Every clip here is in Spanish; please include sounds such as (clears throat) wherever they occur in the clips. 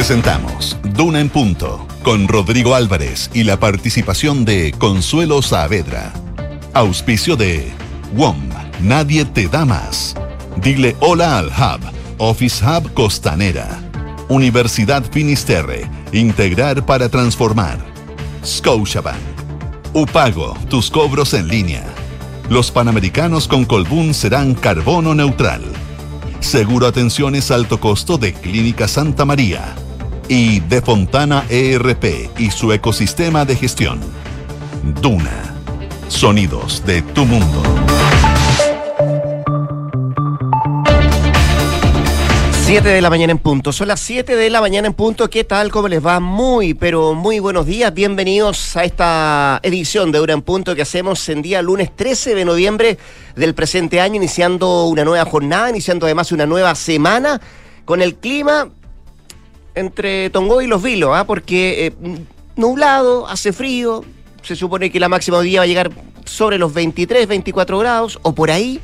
Presentamos Duna en Punto con Rodrigo Álvarez y la participación de Consuelo Saavedra. Auspicio de WOM, Nadie te da más. Dile hola al Hub, Office Hub Costanera. Universidad Finisterre, integrar para transformar. Scotiabank. Upago, tus cobros en línea. Los Panamericanos con Colbún serán carbono neutral. Seguro Atenciones Alto Costo de Clínica Santa María. Y de Fontana ERP y su ecosistema de gestión. Duna. Sonidos de tu mundo. 7 de la mañana en punto. Son las 7 de la mañana en punto. ¿Qué tal? ¿Cómo les va? Muy, pero muy buenos días. Bienvenidos a esta edición de Hora en Punto que hacemos en día lunes 13 de noviembre del presente año, iniciando una nueva jornada, iniciando además una nueva semana con el clima entre Tongo y Los Vilos, ¿ah? porque eh, nublado, hace frío, se supone que la máxima día va a llegar sobre los 23, 24 grados o por ahí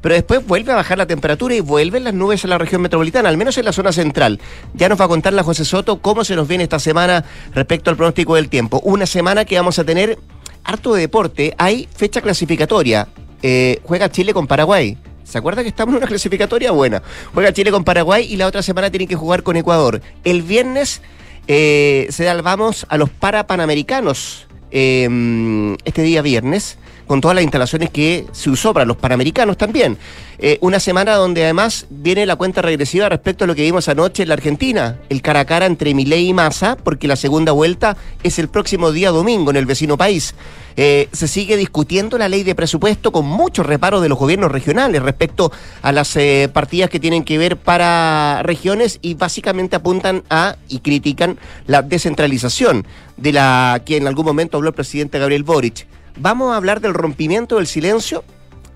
pero después vuelve a bajar la temperatura y vuelven las nubes a la región metropolitana, al menos en la zona central. Ya nos va a contar la José Soto cómo se nos viene esta semana respecto al pronóstico del tiempo. Una semana que vamos a tener harto de deporte. Hay fecha clasificatoria. Eh, juega Chile con Paraguay. ¿Se acuerda que estamos en una clasificatoria buena? Juega Chile con Paraguay y la otra semana tienen que jugar con Ecuador. El viernes eh, se da vamos a los Parapanamericanos. Eh, este día viernes con todas las instalaciones que se usó para los Panamericanos también. Eh, una semana donde además viene la cuenta regresiva respecto a lo que vimos anoche en la Argentina, el cara a cara entre Milei y Massa, porque la segunda vuelta es el próximo día domingo en el vecino país. Eh, se sigue discutiendo la ley de presupuesto con muchos reparos de los gobiernos regionales respecto a las eh, partidas que tienen que ver para regiones y básicamente apuntan a y critican la descentralización de la que en algún momento habló el presidente Gabriel Boric vamos a hablar del rompimiento del silencio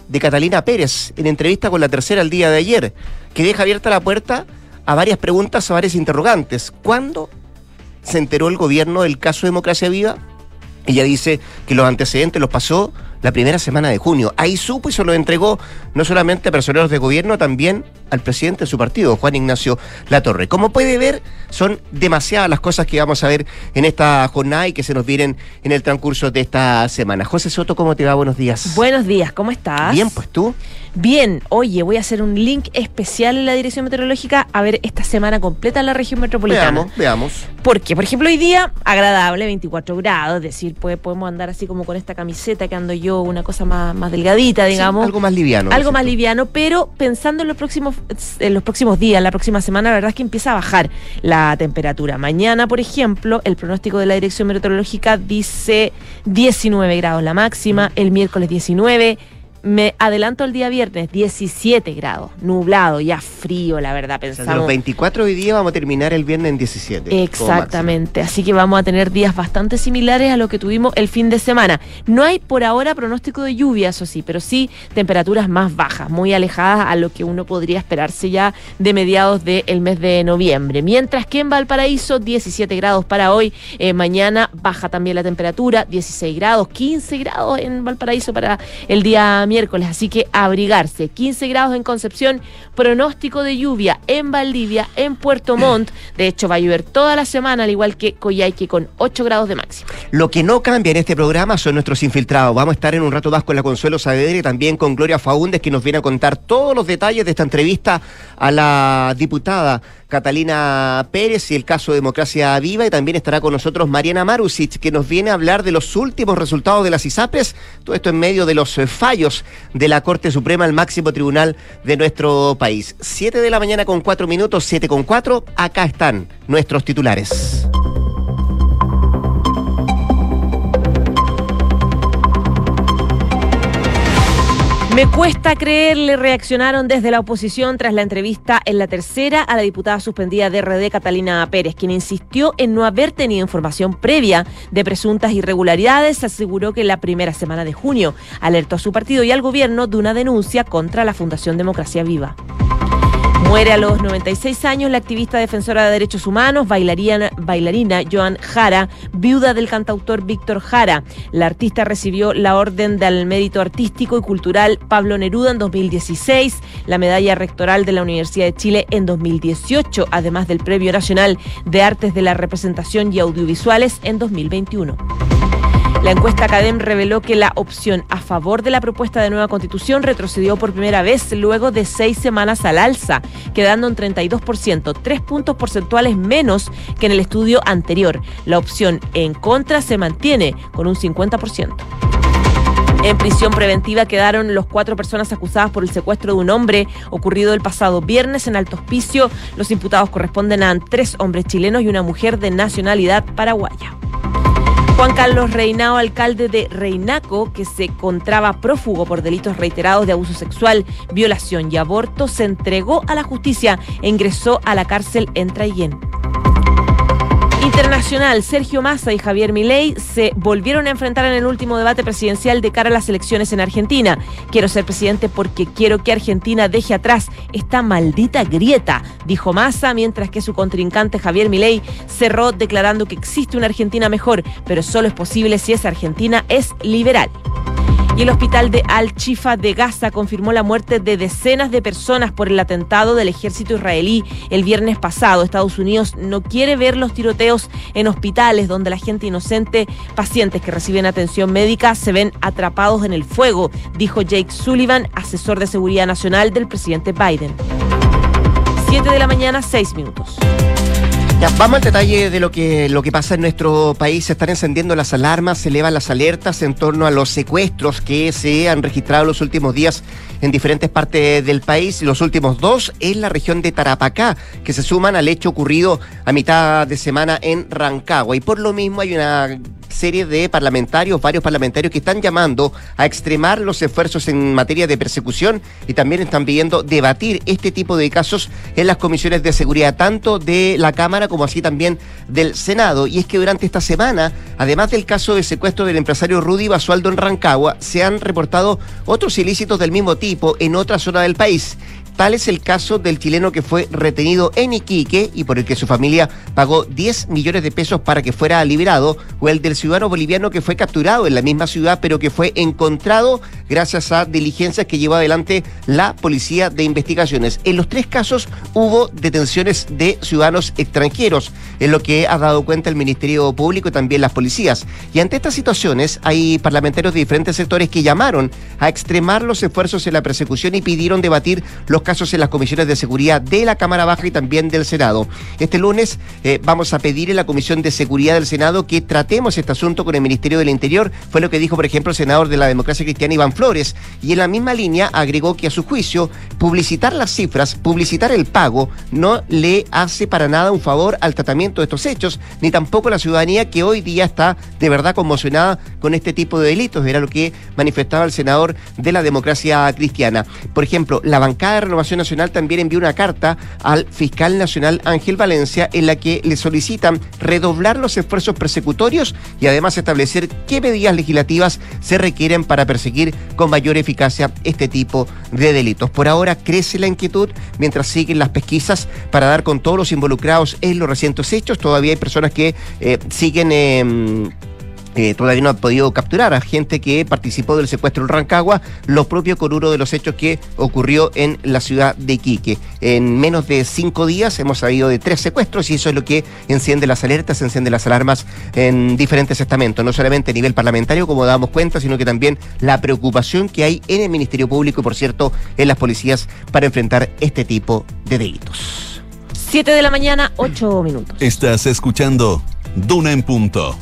de Catalina Pérez en entrevista con la tercera el día de ayer, que deja abierta la puerta a varias preguntas, a varias interrogantes. ¿Cuándo se enteró el gobierno del caso Democracia Viva? Ella dice que los antecedentes los pasó la primera semana de junio. Ahí supo y se lo entregó no solamente a personeros de gobierno, también al presidente de su partido, Juan Ignacio Latorre. Como puede ver, son demasiadas las cosas que vamos a ver en esta jornada y que se nos vienen en el transcurso de esta semana. José Soto, ¿cómo te va? Buenos días. Buenos días, ¿cómo estás? Bien, pues tú. Bien, oye, voy a hacer un link especial en la Dirección Meteorológica a ver esta semana completa en la región metropolitana. Veamos, veamos. Porque, por ejemplo, hoy día, agradable, 24 grados, es decir, pues, podemos andar así como con esta camiseta que ando yo, una cosa más, más delgadita, digamos. algo más liviano. Algo más liviano, pero pensando en los próximos, en los próximos días, la próxima semana, la verdad es que empieza a bajar la temperatura. Mañana, por ejemplo, el pronóstico de la Dirección Meteorológica dice 19 grados la máxima, el miércoles 19 me adelanto el día viernes, 17 grados, nublado, ya frío, la verdad, pensamos. los 24 hoy día vamos a terminar el viernes en 17. Exactamente, así que vamos a tener días bastante similares a lo que tuvimos el fin de semana. No hay por ahora pronóstico de lluvia, eso sí, pero sí temperaturas más bajas, muy alejadas a lo que uno podría esperarse ya de mediados del mes de noviembre. Mientras que en Valparaíso, 17 grados para hoy, eh, mañana baja también la temperatura, 16 grados, 15 grados en Valparaíso para el día miércoles, así que abrigarse. 15 grados en Concepción, pronóstico de lluvia en Valdivia, en Puerto Montt. De hecho, va a llover toda la semana, al igual que Coyhaique, con 8 grados de máximo. Lo que no cambia en este programa son nuestros infiltrados. Vamos a estar en un rato más con la Consuelo Saavedra y también con Gloria Faúndez, que nos viene a contar todos los detalles de esta entrevista a la diputada Catalina Pérez y el caso Democracia Viva y también estará con nosotros Mariana Marusic que nos viene a hablar de los últimos resultados de las ISAPRES, todo esto en medio de los fallos de la Corte Suprema, el máximo tribunal de nuestro país. Siete de la mañana con cuatro minutos, siete con cuatro, acá están nuestros titulares. Me cuesta creerle, reaccionaron desde la oposición tras la entrevista en la tercera a la diputada suspendida de RD, Catalina Pérez, quien insistió en no haber tenido información previa de presuntas irregularidades. Aseguró que la primera semana de junio alertó a su partido y al gobierno de una denuncia contra la Fundación Democracia Viva. Muere a los 96 años la activista defensora de derechos humanos, bailarina, bailarina Joan Jara, viuda del cantautor Víctor Jara. La artista recibió la Orden del Mérito Artístico y Cultural Pablo Neruda en 2016, la medalla rectoral de la Universidad de Chile en 2018, además del Premio Nacional de Artes de la Representación y Audiovisuales en 2021. La encuesta Academ reveló que la opción a favor de la propuesta de nueva constitución retrocedió por primera vez luego de seis semanas al alza, quedando en 32%, tres puntos porcentuales menos que en el estudio anterior. La opción en contra se mantiene con un 50%. En prisión preventiva quedaron los cuatro personas acusadas por el secuestro de un hombre ocurrido el pasado viernes en Alto Hospicio. Los imputados corresponden a tres hombres chilenos y una mujer de nacionalidad paraguaya. Juan Carlos Reinao, alcalde de Reinaco, que se encontraba prófugo por delitos reiterados de abuso sexual, violación y aborto, se entregó a la justicia e ingresó a la cárcel en Traillén. Internacional, Sergio Massa y Javier Milei se volvieron a enfrentar en el último debate presidencial de cara a las elecciones en Argentina. Quiero ser presidente porque quiero que Argentina deje atrás esta maldita grieta, dijo Massa, mientras que su contrincante Javier Milei cerró declarando que existe una Argentina mejor, pero solo es posible si esa Argentina es liberal. Y el hospital de Al-Chifa de Gaza confirmó la muerte de decenas de personas por el atentado del ejército israelí el viernes pasado. Estados Unidos no quiere ver los tiroteos en hospitales donde la gente inocente, pacientes que reciben atención médica, se ven atrapados en el fuego, dijo Jake Sullivan, asesor de seguridad nacional del presidente Biden. 7 de la mañana, 6 minutos vamos al detalle de lo que, lo que pasa en nuestro país. Se están encendiendo las alarmas, se elevan las alertas en torno a los secuestros que se han registrado los últimos días en diferentes partes del país. Los últimos dos en la región de Tarapacá, que se suman al hecho ocurrido a mitad de semana en Rancagua. Y por lo mismo hay una serie de parlamentarios, varios parlamentarios que están llamando a extremar los esfuerzos en materia de persecución y también están pidiendo debatir este tipo de casos en las comisiones de seguridad, tanto de la Cámara como así también del Senado. Y es que durante esta semana, además del caso de secuestro del empresario Rudy Basualdo en Rancagua, se han reportado otros ilícitos del mismo tipo en otra zona del país. Tal es el caso del chileno que fue retenido en Iquique y por el que su familia pagó 10 millones de pesos para que fuera liberado, o el del ciudadano boliviano que fue capturado en la misma ciudad, pero que fue encontrado gracias a diligencias que llevó adelante la Policía de Investigaciones. En los tres casos hubo detenciones de ciudadanos extranjeros, en lo que ha dado cuenta el Ministerio Público y también las policías. Y ante estas situaciones hay parlamentarios de diferentes sectores que llamaron a extremar los esfuerzos en la persecución y pidieron debatir los casos en las comisiones de seguridad de la Cámara Baja y también del Senado. Este lunes eh, vamos a pedir en la Comisión de Seguridad del Senado que tratemos este asunto con el Ministerio del Interior. Fue lo que dijo, por ejemplo, el senador de la Democracia Cristiana, Iván Flores. Y en la misma línea agregó que a su juicio, publicitar las cifras, publicitar el pago, no le hace para nada un favor al tratamiento de estos hechos, ni tampoco a la ciudadanía que hoy día está de verdad conmocionada con este tipo de delitos. Era lo que manifestaba el senador de la Democracia Cristiana. Por ejemplo, la bancada de Renovación Nacional también envió una carta al fiscal nacional Ángel Valencia en la que le solicitan redoblar los esfuerzos persecutorios y además establecer qué medidas legislativas se requieren para perseguir con mayor eficacia este tipo de delitos. Por ahora crece la inquietud mientras siguen las pesquisas para dar con todos los involucrados en los recientes hechos. Todavía hay personas que eh, siguen... Eh, eh, todavía no ha podido capturar a gente que participó del secuestro en Rancagua, lo propio con uno de los hechos que ocurrió en la ciudad de Iquique. En menos de cinco días hemos sabido de tres secuestros y eso es lo que enciende las alertas, enciende las alarmas en diferentes estamentos, no solamente a nivel parlamentario, como damos cuenta, sino que también la preocupación que hay en el Ministerio Público y, por cierto, en las policías para enfrentar este tipo de delitos. Siete de la mañana, ocho minutos. Estás escuchando Duna en Punto.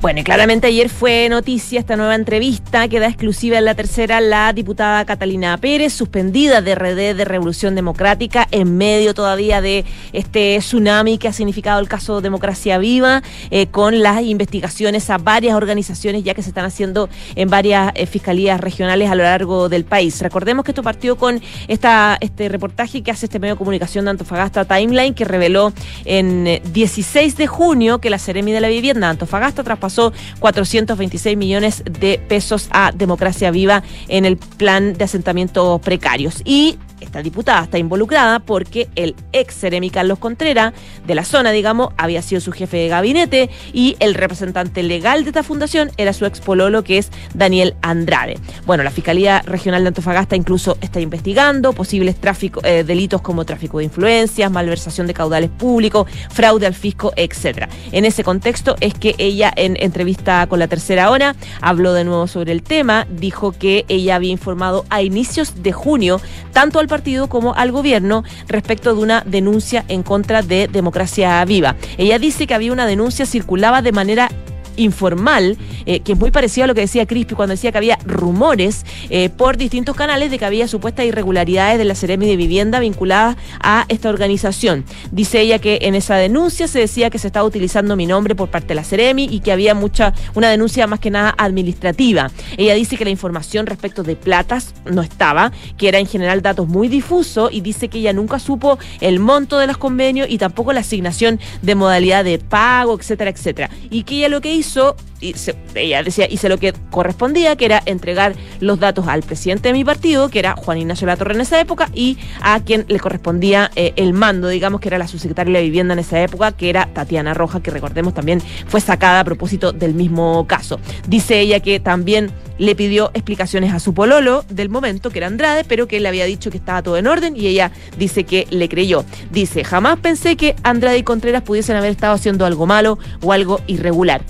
Bueno, y claramente ayer fue noticia esta nueva entrevista que da exclusiva en la tercera la diputada Catalina Pérez, suspendida de RD de Revolución Democrática en medio todavía de este tsunami que ha significado el caso Democracia Viva, eh, con las investigaciones a varias organizaciones ya que se están haciendo en varias eh, fiscalías regionales a lo largo del país. Recordemos que esto partió con esta, este reportaje que hace este medio de comunicación de Antofagasta Timeline, que reveló en 16 eh, de junio que la Seremi de la Vivienda Antofagasta traspasó 426 millones de pesos a Democracia Viva en el plan de asentamientos precarios. Y esta diputada está involucrada porque el ex Ceremi Carlos Contreras, de la zona, digamos, había sido su jefe de gabinete y el representante legal de esta fundación era su ex pololo, que es Daniel Andrade. Bueno, la Fiscalía Regional de Antofagasta incluso está investigando posibles tráfico, eh, delitos como tráfico de influencias, malversación de caudales públicos, fraude al fisco, etcétera. En ese contexto es que ella en entrevista con la tercera hora habló de nuevo sobre el tema, dijo que ella había informado a inicios de junio tanto al partido como al gobierno respecto de una denuncia en contra de Democracia Viva. Ella dice que había una denuncia circulaba de manera informal, eh, que es muy parecido a lo que decía Crispi cuando decía que había rumores eh, por distintos canales de que había supuestas irregularidades de la Seremi de Vivienda vinculadas a esta organización. Dice ella que en esa denuncia se decía que se estaba utilizando mi nombre por parte de la Seremi y que había mucha, una denuncia más que nada administrativa. Ella dice que la información respecto de platas no estaba, que era en general datos muy difusos y dice que ella nunca supo el monto de los convenios y tampoco la asignación de modalidad de pago, etcétera, etcétera. Y que ella lo que hizo hizo, ella decía, hice lo que correspondía, que era entregar los datos al presidente de mi partido, que era Juan Ignacio Latorre en esa época, y a quien le correspondía eh, el mando, digamos, que era la subsecretaria de Vivienda en esa época, que era Tatiana Roja, que recordemos también fue sacada a propósito del mismo caso. Dice ella que también le pidió explicaciones a su pololo del momento, que era Andrade, pero que él le había dicho que estaba todo en orden y ella dice que le creyó. Dice, jamás pensé que Andrade y Contreras pudiesen haber estado haciendo algo malo o algo irregular.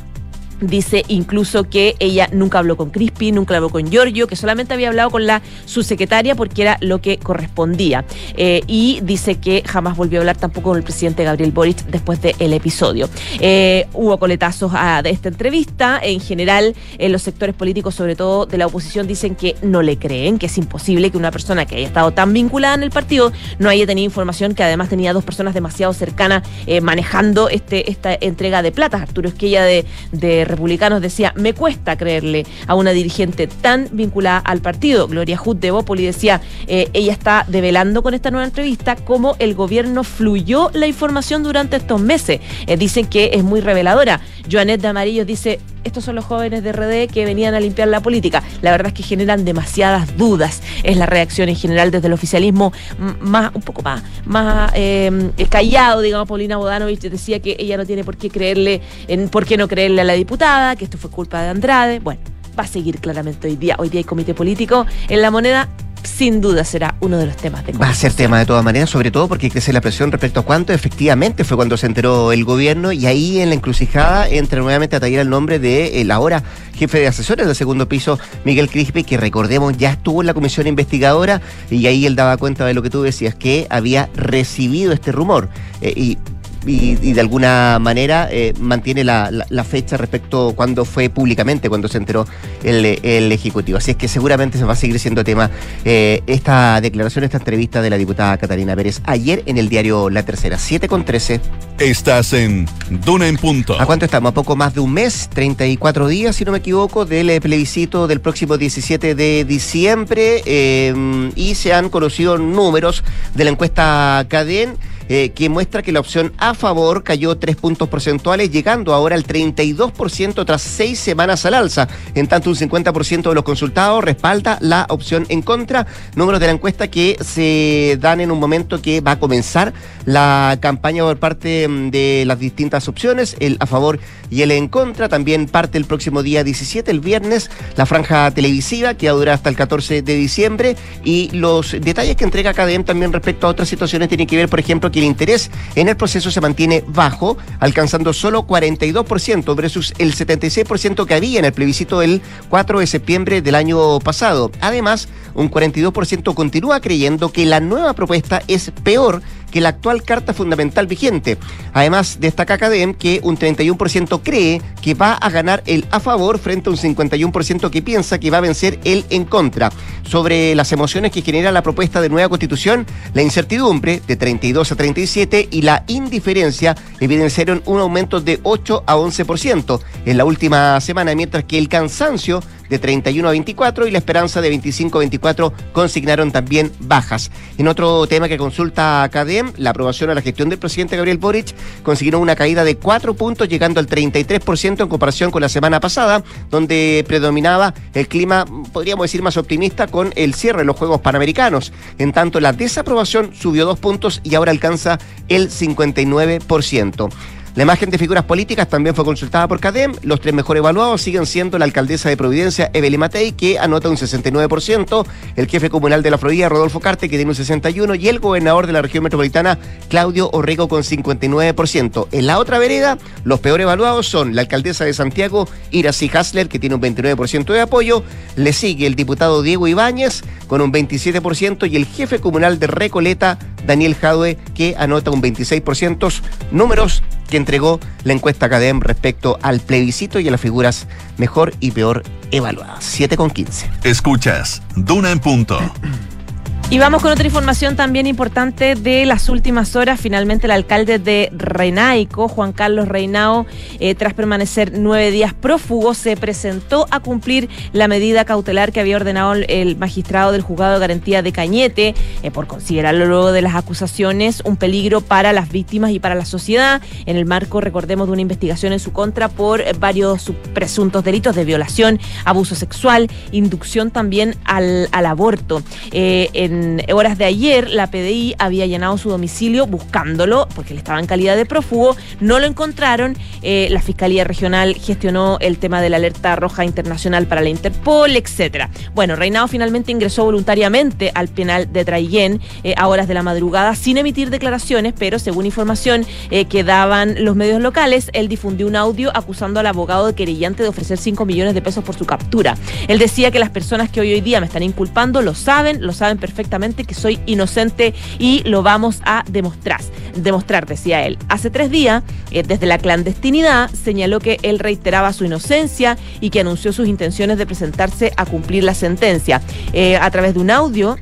Dice incluso que ella nunca habló con Crispi, nunca habló con Giorgio, que solamente había hablado con la subsecretaria porque era lo que correspondía. Eh, y dice que jamás volvió a hablar tampoco con el presidente Gabriel Boric después del episodio. Eh, hubo coletazos a, de esta entrevista. En general, en los sectores políticos, sobre todo de la oposición, dicen que no le creen, que es imposible que una persona que haya estado tan vinculada en el partido no haya tenido información, que además tenía dos personas demasiado cercanas eh, manejando este, esta entrega de plata. Arturo Esquella de, de republicanos decía, me cuesta creerle a una dirigente tan vinculada al partido. Gloria Hood de Bópoli decía, eh, ella está develando con esta nueva entrevista cómo el gobierno fluyó la información durante estos meses. Eh, dicen que es muy reveladora. Joanet de Amarillo dice, estos son los jóvenes de RD que venían a limpiar la política. La verdad es que generan demasiadas dudas. Es la reacción en general desde el oficialismo más, un poco más, más em, callado, digamos, Paulina Bodanovich decía que ella no tiene por qué creerle, en, por qué no creerle a la diputada, que esto fue culpa de Andrade. Bueno, va a seguir claramente hoy día. Hoy día hay comité político en la moneda sin duda será uno de los temas de Va a ser tema de todas maneras, sobre todo porque crece la presión respecto a cuánto efectivamente fue cuando se enteró el gobierno y ahí en la encrucijada entra nuevamente a tallar el nombre de el ahora jefe de asesores del segundo piso, Miguel Crispe, que recordemos ya estuvo en la comisión investigadora y ahí él daba cuenta de lo que tú decías, que había recibido este rumor. Eh, y y, de alguna manera eh, mantiene la, fecha respecto cuando fue públicamente, cuando se enteró el, Ejecutivo. Así es que seguramente se va a seguir siendo tema eh, esta declaración, esta entrevista de la diputada Catalina Pérez ayer en el diario La Tercera, 7 con 13. Estás en Duna en Punto. ¿A cuánto estamos? A poco más de un mes, 34 días, si no me equivoco, del eh, plebiscito del próximo 17 de diciembre y se han conocido números de la encuesta CADEN eh, que muestra que la opción a favor cayó tres puntos porcentuales, llegando ahora al 32% tras seis semanas al alza. En tanto, un 50% de los consultados respalda la opción en contra. Números de la encuesta que se dan en un momento que va a comenzar la campaña por parte mm, de las distintas opciones, el a favor y el en contra. También parte el próximo día 17, el viernes, la franja televisiva que va a durar hasta el 14 de diciembre. Y los detalles que entrega CADEM también respecto a otras situaciones tienen que ver, por ejemplo, que el interés en el proceso se mantiene bajo, alcanzando solo 42% versus el 76% que había en el plebiscito del 4 de septiembre del año pasado. Además, un 42% continúa creyendo que la nueva propuesta es peor que la actual Carta Fundamental vigente. Además, destaca CADEM que un 31% cree que va a ganar el a favor frente a un 51% que piensa que va a vencer el en contra. Sobre las emociones que genera la propuesta de nueva constitución, la incertidumbre de 32 a 37 y la indiferencia evidenciaron un aumento de 8 a 11% en la última semana, mientras que el cansancio de 31 a 24 y la esperanza de 25 a 24 consignaron también bajas. En otro tema que consulta CADEM, la aprobación a la gestión del presidente Gabriel Boric consiguió una caída de 4 puntos, llegando al 33% en comparación con la semana pasada, donde predominaba el clima, podríamos decir, más optimista con el cierre de los Juegos Panamericanos. En tanto, la desaprobación subió 2 puntos y ahora alcanza el 59%. La imagen de figuras políticas también fue consultada por CADEM. Los tres mejor evaluados siguen siendo la alcaldesa de Providencia, Evelyn Matei, que anota un 69%, el jefe comunal de la Florida, Rodolfo Carte, que tiene un 61%, y el gobernador de la región metropolitana, Claudio Orrego, con 59%. En la otra vereda, los peor evaluados son la alcaldesa de Santiago, Iracy Hasler, que tiene un 29% de apoyo, le sigue el diputado Diego Ibáñez, con un 27%, y el jefe comunal de Recoleta, Daniel Jadue, que anota un 26%. Números que entregó la encuesta CADEM respecto al plebiscito y a las figuras mejor y peor evaluadas. 7 con 15. Escuchas, Duna en punto. Y vamos con otra información también importante de las últimas horas. Finalmente el alcalde de Renaico, Juan Carlos Reinao, eh, tras permanecer nueve días prófugo, se presentó a cumplir la medida cautelar que había ordenado el magistrado del juzgado de garantía de Cañete eh, por considerarlo luego de las acusaciones un peligro para las víctimas y para la sociedad. En el marco, recordemos, de una investigación en su contra por varios presuntos delitos de violación, abuso sexual, inducción también al, al aborto. Eh, horas de ayer, la PDI había llenado su domicilio buscándolo, porque él estaba en calidad de prófugo, no lo encontraron. Eh, la Fiscalía Regional gestionó el tema de la alerta roja internacional para la Interpol, etcétera. Bueno, Reinado finalmente ingresó voluntariamente al penal de Traillén eh, a horas de la madrugada sin emitir declaraciones, pero según información eh, que daban los medios locales, él difundió un audio acusando al abogado de querellante de ofrecer 5 millones de pesos por su captura. Él decía que las personas que hoy hoy día me están inculpando lo saben, lo saben perfectamente que soy inocente y lo vamos a demostrar. Demostrar, decía él. Hace tres días, eh, desde la clandestinidad, señaló que él reiteraba su inocencia y que anunció sus intenciones de presentarse a cumplir la sentencia. Eh, a través de un audio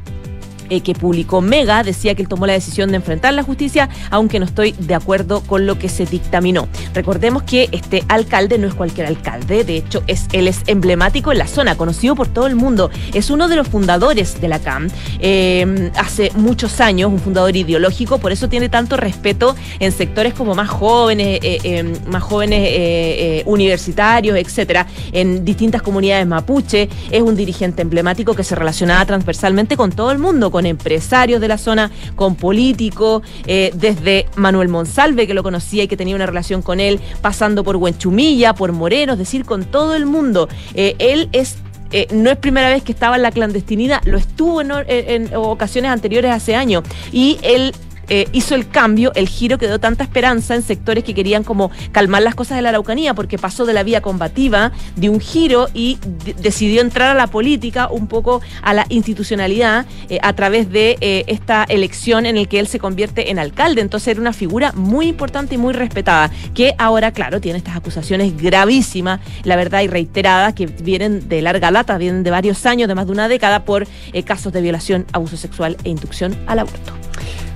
eh, que publicó Mega decía que él tomó la decisión de enfrentar la justicia, aunque no estoy de acuerdo con lo que se dictaminó. Recordemos que este alcalde no es cualquier alcalde, de hecho es, él es emblemático en la zona, conocido por todo el mundo. Es uno de los fundadores de la CAM eh, hace muchos años, un fundador ideológico, por eso tiene tanto respeto en sectores como más jóvenes, eh, más jóvenes universitarios, etcétera, en distintas comunidades mapuche. Es un dirigente emblemático que se relacionaba transversalmente con todo el mundo, con empresarios de la zona, con políticos, eh, desde Manuel Monsalve, que lo conocía y que tenía una relación con él, pasando por Huenchumilla, por Moreno, es decir, con todo el mundo. Eh, él es eh, no es primera vez que estaba en la clandestinidad, lo estuvo en, en, ocasiones anteriores hace años. Y él eh, hizo el cambio, el giro que dio tanta esperanza en sectores que querían como calmar las cosas de la Araucanía, porque pasó de la vía combativa, de un giro y decidió entrar a la política, un poco a la institucionalidad, eh, a través de eh, esta elección en el que él se convierte en alcalde. Entonces era una figura muy importante y muy respetada, que ahora, claro, tiene estas acusaciones gravísimas, la verdad, y reiteradas, que vienen de larga lata, vienen de varios años, de más de una década, por casos de violación, abuso sexual e inducción al aborto.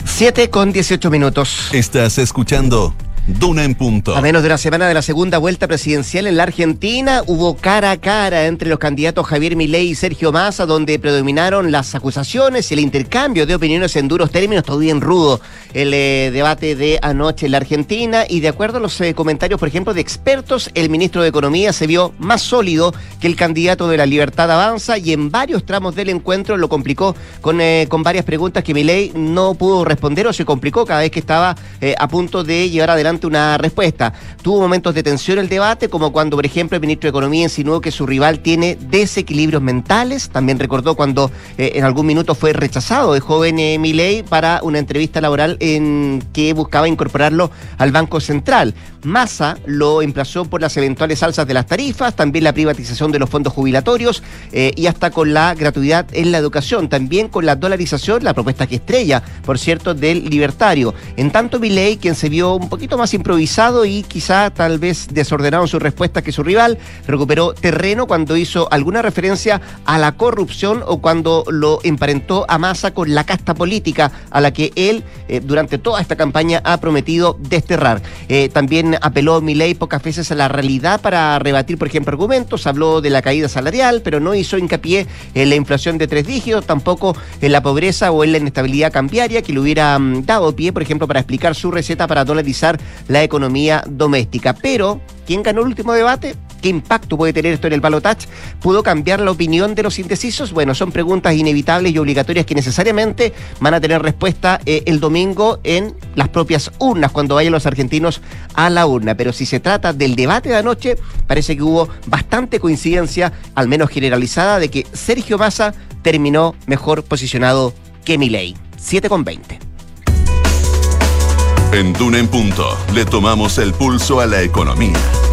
7 con 18 minutos. Estás escuchando Duna en punto. A menos de una semana de la segunda vuelta presidencial en la Argentina, hubo cara a cara entre los candidatos Javier Milei y Sergio Massa, donde predominaron las acusaciones y el intercambio de opiniones en duros términos, todo bien rudo el eh, debate de anoche en la Argentina. Y de acuerdo a los eh, comentarios, por ejemplo, de expertos, el ministro de Economía se vio más sólido que el candidato de la Libertad Avanza y en varios tramos del encuentro lo complicó con, eh, con varias preguntas que Milei no pudo responder o se complicó cada vez que estaba a punto de llevar adelante una respuesta. Tuvo momentos de tensión el debate, como cuando, por ejemplo, el ministro de Economía insinuó que su rival tiene desequilibrios mentales. También recordó cuando eh, en algún minuto fue rechazado de joven eh, Milei para una entrevista laboral en que buscaba incorporarlo al Banco Central. Massa lo emplazó por las eventuales alzas de las tarifas, también la privatización de los fondos jubilatorios eh, y hasta con la gratuidad en la educación, también con la dolarización, la propuesta que estrella, por cierto, del libertario. En tanto, Milei, quien se vio un poquito más improvisado y quizá tal vez desordenado en sus respuestas que su rival. Recuperó terreno cuando hizo alguna referencia a la corrupción o cuando lo emparentó a Massa con la casta política a la que él eh, durante toda esta campaña ha prometido desterrar. Eh, también apeló Milei pocas veces a la realidad para rebatir, por ejemplo, argumentos. Habló de la caída salarial, pero no hizo hincapié en la inflación de tres dígitos, tampoco en la pobreza o en la inestabilidad cambiaria que le hubiera mm, dado pie, por ejemplo, para explicar su receta para dolarizar la economía doméstica. Pero, ¿quién ganó el último debate? ¿Qué impacto puede tener esto en el balotaje? ¿Pudo cambiar la opinión de los indecisos? Bueno, son preguntas inevitables y obligatorias que necesariamente van a tener respuesta eh, el domingo en las propias urnas, cuando vayan los argentinos a la urna. Pero si se trata del debate de anoche, parece que hubo bastante coincidencia, al menos generalizada, de que Sergio Massa terminó mejor posicionado que Milei. 7 con 20. En Duna en Punto le tomamos el pulso a la economía.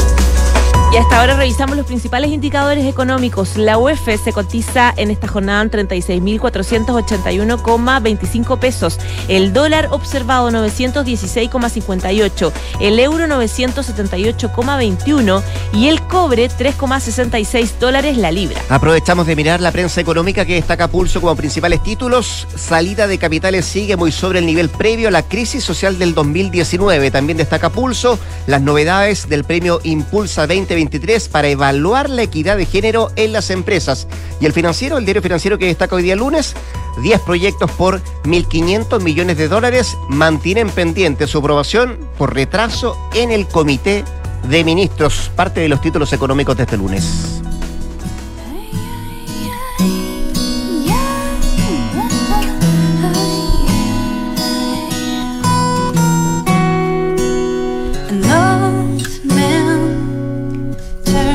Y hasta ahora revisamos los principales indicadores económicos. La UEF se cotiza en esta jornada en 36.481,25 pesos. El dólar observado 916,58. El euro 978,21. Y el cobre 3,66 dólares la libra. Aprovechamos de mirar la prensa económica que destaca Pulso como principales títulos. Salida de capitales sigue muy sobre el nivel previo a la crisis social del 2019. También destaca Pulso las novedades del premio Impulsa 2020 para evaluar la equidad de género en las empresas. Y el financiero, el diario financiero que destaca hoy día lunes, 10 proyectos por 1.500 millones de dólares mantienen pendiente su aprobación por retraso en el Comité de Ministros. Parte de los títulos económicos de este lunes.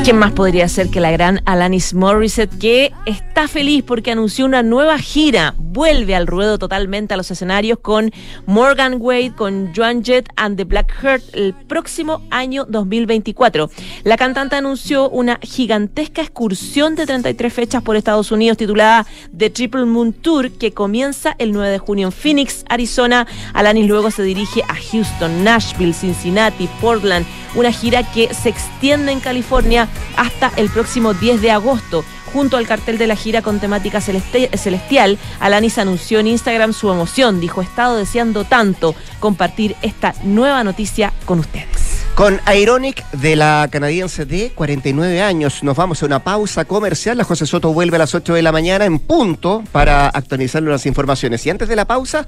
¿Quién más podría ser que la gran Alanis Morissette, que está feliz porque anunció una nueva gira? Vuelve al ruedo totalmente a los escenarios con Morgan Wade, con Joan Jett and the Black Heart el próximo año 2024. La cantante anunció una gigantesca excursión de 33 fechas por Estados Unidos titulada The Triple Moon Tour que comienza el 9 de junio en Phoenix, Arizona. Alanis luego se dirige a Houston, Nashville, Cincinnati, Portland, una gira que se extiende en California hasta el próximo 10 de agosto. Junto al cartel de la gira con temática celestial, Alanis anunció en Instagram su emoción. Dijo, he estado deseando tanto compartir esta nueva noticia con ustedes. Con Ironic de la canadiense de 49 años, nos vamos a una pausa comercial. La José Soto vuelve a las 8 de la mañana en punto para actualizar las informaciones. Y antes de la pausa,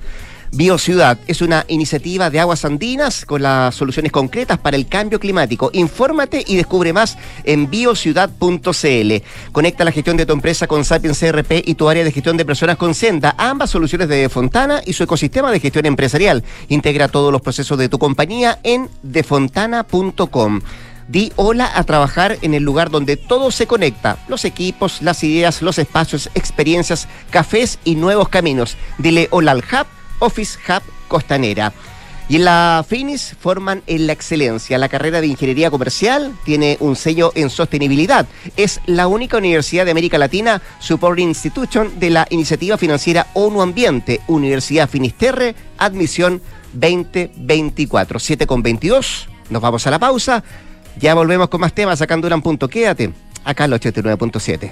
Biociudad es una iniciativa de aguas andinas con las soluciones concretas para el cambio climático. Infórmate y descubre más en biociudad.cl. Conecta la gestión de tu empresa con Sapiens CRP y tu área de gestión de personas con Senda, ambas soluciones de Fontana y su ecosistema de gestión empresarial. Integra todos los procesos de tu compañía en defontana.com. Di hola a trabajar en el lugar donde todo se conecta, los equipos, las ideas, los espacios, experiencias, cafés y nuevos caminos. Dile hola al hub Office Hub Costanera. Y en la FINIS forman en la excelencia. La carrera de Ingeniería Comercial tiene un sello en sostenibilidad. Es la única universidad de América Latina Support Institution de la iniciativa financiera ONU Ambiente, Universidad Finisterre, admisión 2024. 7 con 22. Nos vamos a la pausa. Ya volvemos con más temas sacando un punto. Quédate acá en el 89.7.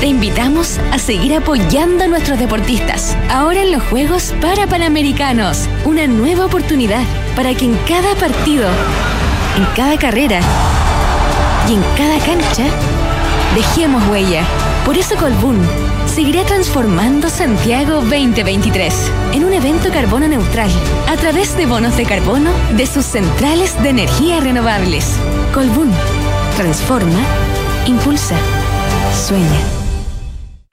Te invitamos a seguir apoyando a nuestros deportistas. Ahora en los Juegos para Panamericanos. Una nueva oportunidad para que en cada partido, en cada carrera y en cada cancha dejemos huella. Por eso Colbún seguirá transformando Santiago 2023 en un evento carbono neutral a través de bonos de carbono de sus centrales de energía renovables. Colbún transforma, impulsa, sueña.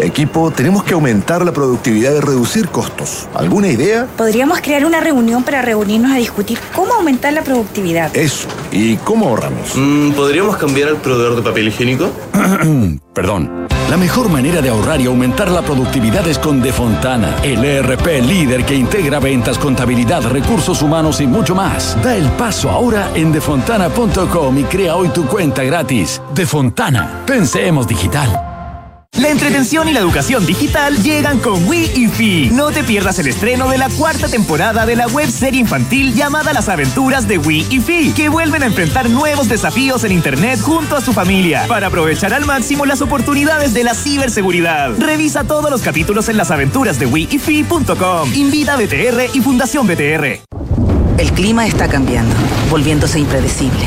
Equipo, tenemos que aumentar la productividad y reducir costos. ¿Alguna idea? Podríamos crear una reunión para reunirnos a discutir cómo aumentar la productividad. Eso. ¿Y cómo ahorramos? Mm, ¿Podríamos cambiar el proveedor de papel higiénico? (clears throat) Perdón. La mejor manera de ahorrar y aumentar la productividad es con Defontana, el ERP líder que integra ventas, contabilidad, recursos humanos y mucho más. Da el paso ahora en defontana.com y crea hoy tu cuenta gratis. Defontana, pensemos digital. La entretención y la educación digital llegan con Wii y Fi. No te pierdas el estreno de la cuarta temporada de la web serie infantil llamada Las aventuras de Wii y Fi, que vuelven a enfrentar nuevos desafíos en Internet junto a su familia para aprovechar al máximo las oportunidades de la ciberseguridad. Revisa todos los capítulos en lasaventurasdewiifi.com. Invita a BTR y Fundación BTR. El clima está cambiando, volviéndose impredecible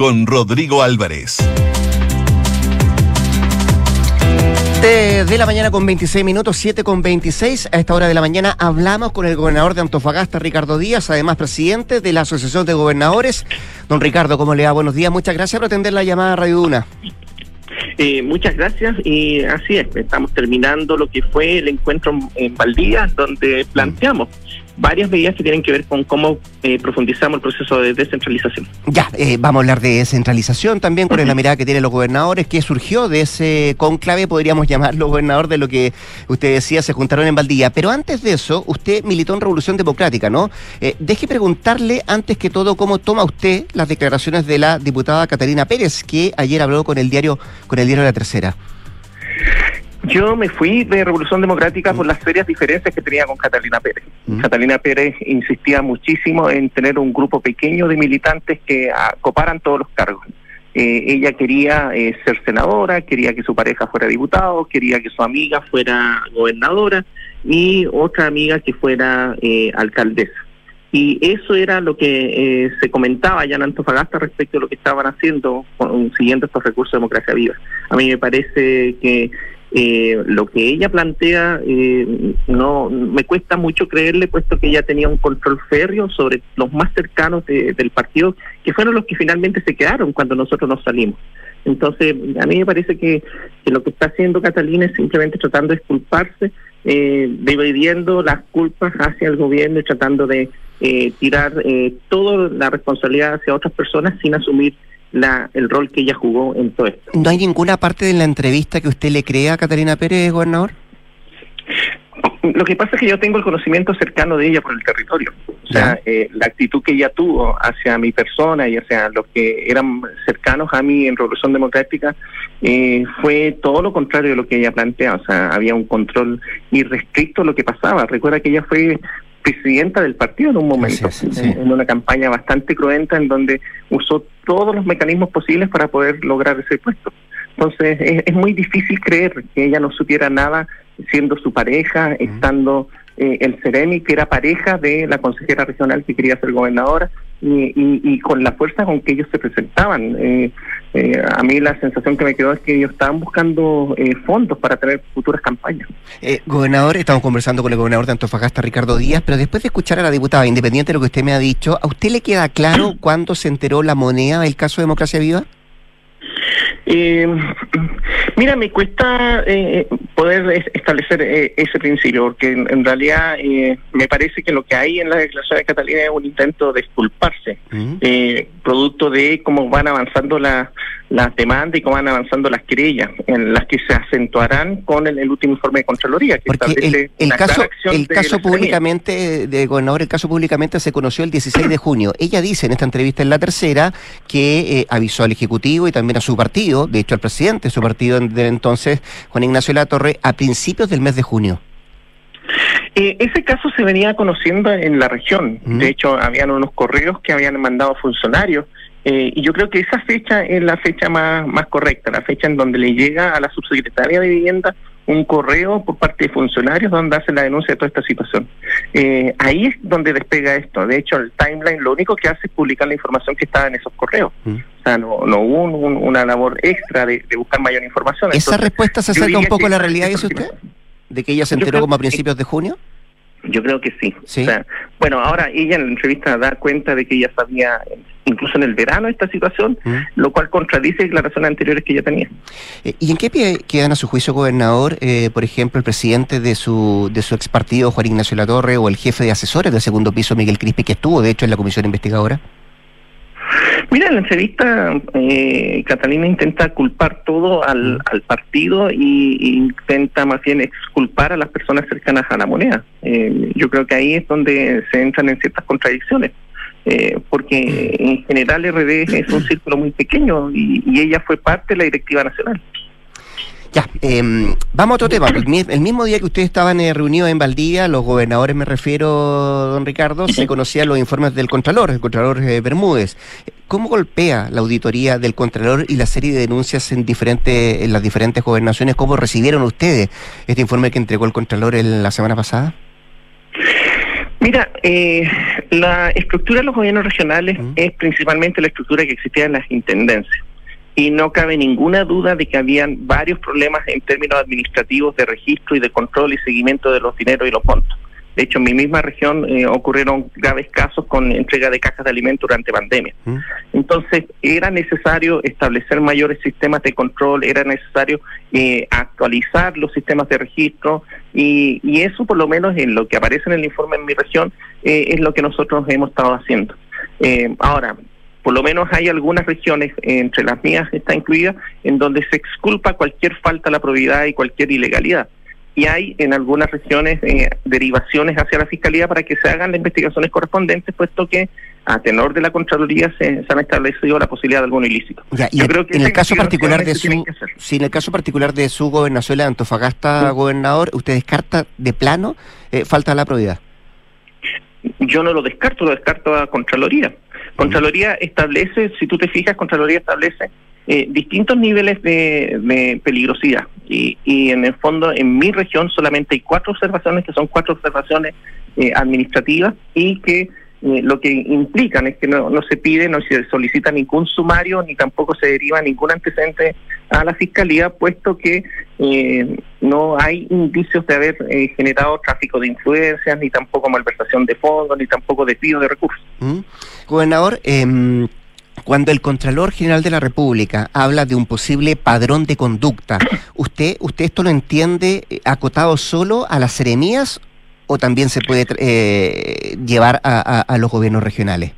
con Rodrigo Álvarez. De la mañana con 26 minutos, 7 con 26. A esta hora de la mañana hablamos con el gobernador de Antofagasta, Ricardo Díaz, además presidente de la Asociación de Gobernadores. Don Ricardo, ¿cómo le va? Buenos días. Muchas gracias por atender la llamada a Radio Duna. Eh, muchas gracias y así es, estamos terminando lo que fue el encuentro en Valdía, donde planteamos varias medidas que tienen que ver con cómo eh, profundizamos el proceso de descentralización. Ya, eh, vamos a hablar de descentralización también, con la mirada que tienen los gobernadores, que surgió de ese conclave, podríamos llamarlo gobernador, de lo que usted decía, se juntaron en Valdía. Pero antes de eso, usted militó en Revolución Democrática, ¿no? Eh, deje preguntarle, antes que todo, cómo toma usted las declaraciones de la diputada Catalina Pérez, que ayer habló con el diario, con el diario La Tercera. Yo me fui de Revolución Democrática por las serias diferencias que tenía con Catalina Pérez. Catalina Pérez insistía muchísimo en tener un grupo pequeño de militantes que coparan todos los cargos. Eh, ella quería eh, ser senadora, quería que su pareja fuera diputado, quería que su amiga fuera gobernadora y otra amiga que fuera eh, alcaldesa. Y eso era lo que se comentaba ya en Antofagasta respecto a lo que estaban haciendo siguiendo estos recursos de democracia viva. A mí me parece que eh, lo que ella plantea eh, no me cuesta mucho creerle puesto que ella tenía un control férreo sobre los más cercanos del partido que fueron los que finalmente se quedaron cuando nosotros nos salimos. Entonces a mí me parece que, lo que está haciendo Catalina es simplemente tratando de disculparse eh, dividiendo las culpas hacia el gobierno y tratando de eh, tirar toda la responsabilidad hacia otras personas sin asumir la, el rol que ella jugó en todo esto. ¿No hay ninguna parte de la entrevista que usted le crea a Catalina Pérez, gobernador? Lo que pasa es que yo tengo el conocimiento cercano de ella por el territorio. O sea, eh, la actitud que ella tuvo hacia mi persona y hacia los que eran cercanos a mí en Revolución Democrática eh, fue todo lo contrario de lo que ella plantea. O sea, había un control irrestricto lo que pasaba. Recuerda que ella fue presidenta del partido en un momento, en una campaña bastante cruenta en donde usó todos los mecanismos posibles para poder lograr ese puesto. Entonces es, muy difícil creer que ella no supiera nada siendo su pareja, estando eh, el Ceremi, que era pareja de la consejera regional que quería ser gobernadora, y, con la fuerza con que ellos se presentaban. Eh, eh, a mí la sensación que me quedó es que ellos estaban buscando eh, fondos para tener futuras campañas. gobernador, estamos conversando con el gobernador de Antofagasta, Ricardo Díaz, pero después de escuchar a la diputada, independiente de lo que usted me ha dicho, ¿a usted le queda claro (clears throat) cuándo se enteró la moneda del caso de Democracia Viva? Eh, mira, me cuesta eh, poder establecer eh, ese principio, porque en, realidad eh, me parece que lo que hay en la declaración de Catalina es un intento de exculparse, mm. producto de cómo van avanzando la, las demandas y cómo van avanzando las querellas, en las que se acentuarán con el, el último informe de Contraloría. Que Porque el, el caso, el caso públicamente, de gobernador, el caso públicamente se conoció el 16 de junio. Ella dice en esta entrevista en la tercera que eh, avisó al Ejecutivo y también a su partido, de hecho al presidente de su partido del entonces, Juan Ignacio Latorre, a principios del mes de junio. Eh, ese caso se venía conociendo en la región. De hecho, habían unos correos que habían mandado funcionarios. Eh, y yo creo que esa fecha es la fecha más, más correcta, la fecha en donde le llega a la subsecretaria de Vivienda un correo por parte de funcionarios donde hace la denuncia de toda esta situación. Eh, ahí es donde despega esto. De hecho, el timeline lo único que hace es publicar la información que estaba en esos correos. O sea, no, no hubo una labor extra de, buscar mayor información. ¿Esa respuesta se acerca un poco a la realidad, dice usted? ¿De que ella se enteró como a principios de junio? Yo creo que sí. bueno, ahora ella en la entrevista da cuenta de que ella sabía, incluso en el verano, esta situación, mm. lo cual contradice las razones anteriores que ella tenía. Eh, ¿Y en qué pie quedan a su juicio, gobernador, eh, por ejemplo, el presidente de su, de su ex partido, Juan Ignacio Latorre, o el jefe de asesores del segundo piso, Miguel Crispi, que estuvo, de hecho, en la comisión investigadora? Mira, en la entrevista eh, Catalina intenta culpar todo al, al partido y, intenta más bien exculpar a las personas cercanas a la moneda. Eh, yo creo que ahí es donde se entran en ciertas contradicciones. Eh, porque en general RD es un círculo muy pequeño y, y ella fue parte de la directiva nacional. Ya, eh, vamos a otro tema. El, mismo día que ustedes estaban eh, reunidos en Valdía, los gobernadores, me refiero, don Ricardo, se conocían los informes del Contralor, el Contralor eh, Bermúdez. ¿Cómo golpea la auditoría del Contralor y la serie de denuncias en, diferentes, en las diferentes gobernaciones? ¿Cómo recibieron ustedes este informe que entregó el Contralor la semana pasada? Mira, eh, la estructura de los gobiernos regionales es principalmente la estructura que existía en las intendencias y no cabe ninguna duda de que habían varios problemas en términos administrativos de registro y de control y seguimiento de los dineros y los montos. De hecho, en mi misma región eh, ocurrieron graves casos con entrega de cajas de alimentos durante pandemia. Mm. Entonces, era necesario establecer mayores sistemas de control, era necesario eh, actualizar los sistemas de registro y, y, eso, por lo menos en lo que aparece en el informe en mi región, eh, es lo que nosotros hemos estado haciendo. ahora, por lo menos hay algunas regiones, entre las mías está incluida, en donde se exculpa cualquier falta a la probidad y cualquier ilegalidad. Y hay en algunas regiones eh, derivaciones hacia la Fiscalía para que se hagan las investigaciones correspondientes, puesto que a tenor de la Contraloría se, han establecido la posibilidad de algún ilícito. Yo creo que en el caso particular de su, en el caso particular de su gobernación de Antofagasta, gobernador, ¿usted descarta de plano eh, falta a la probidad? Yo no lo descarto, lo descarto a Contraloría. Contraloría establece, si tú te fijas, Contraloría establece eh, distintos niveles de, peligrosidad. Y, y, en el fondo, en mi región solamente hay cuatro observaciones, que son cuatro observaciones eh, administrativas y que eh, lo que implican es que no, se pide, no se solicita ningún sumario, ni tampoco se deriva ningún antecedente a la fiscalía, puesto que eh, no hay indicios de haber eh, generado tráfico de influencias, ni tampoco malversación de fondos, ni tampoco desvío de recursos. ¿Mm? Gobernador, eh, cuando el Contralor General de la República habla de un posible padrón de conducta, ¿usted, usted esto lo entiende acotado solo a las seremías o también se puede eh, llevar a, los gobiernos regionales?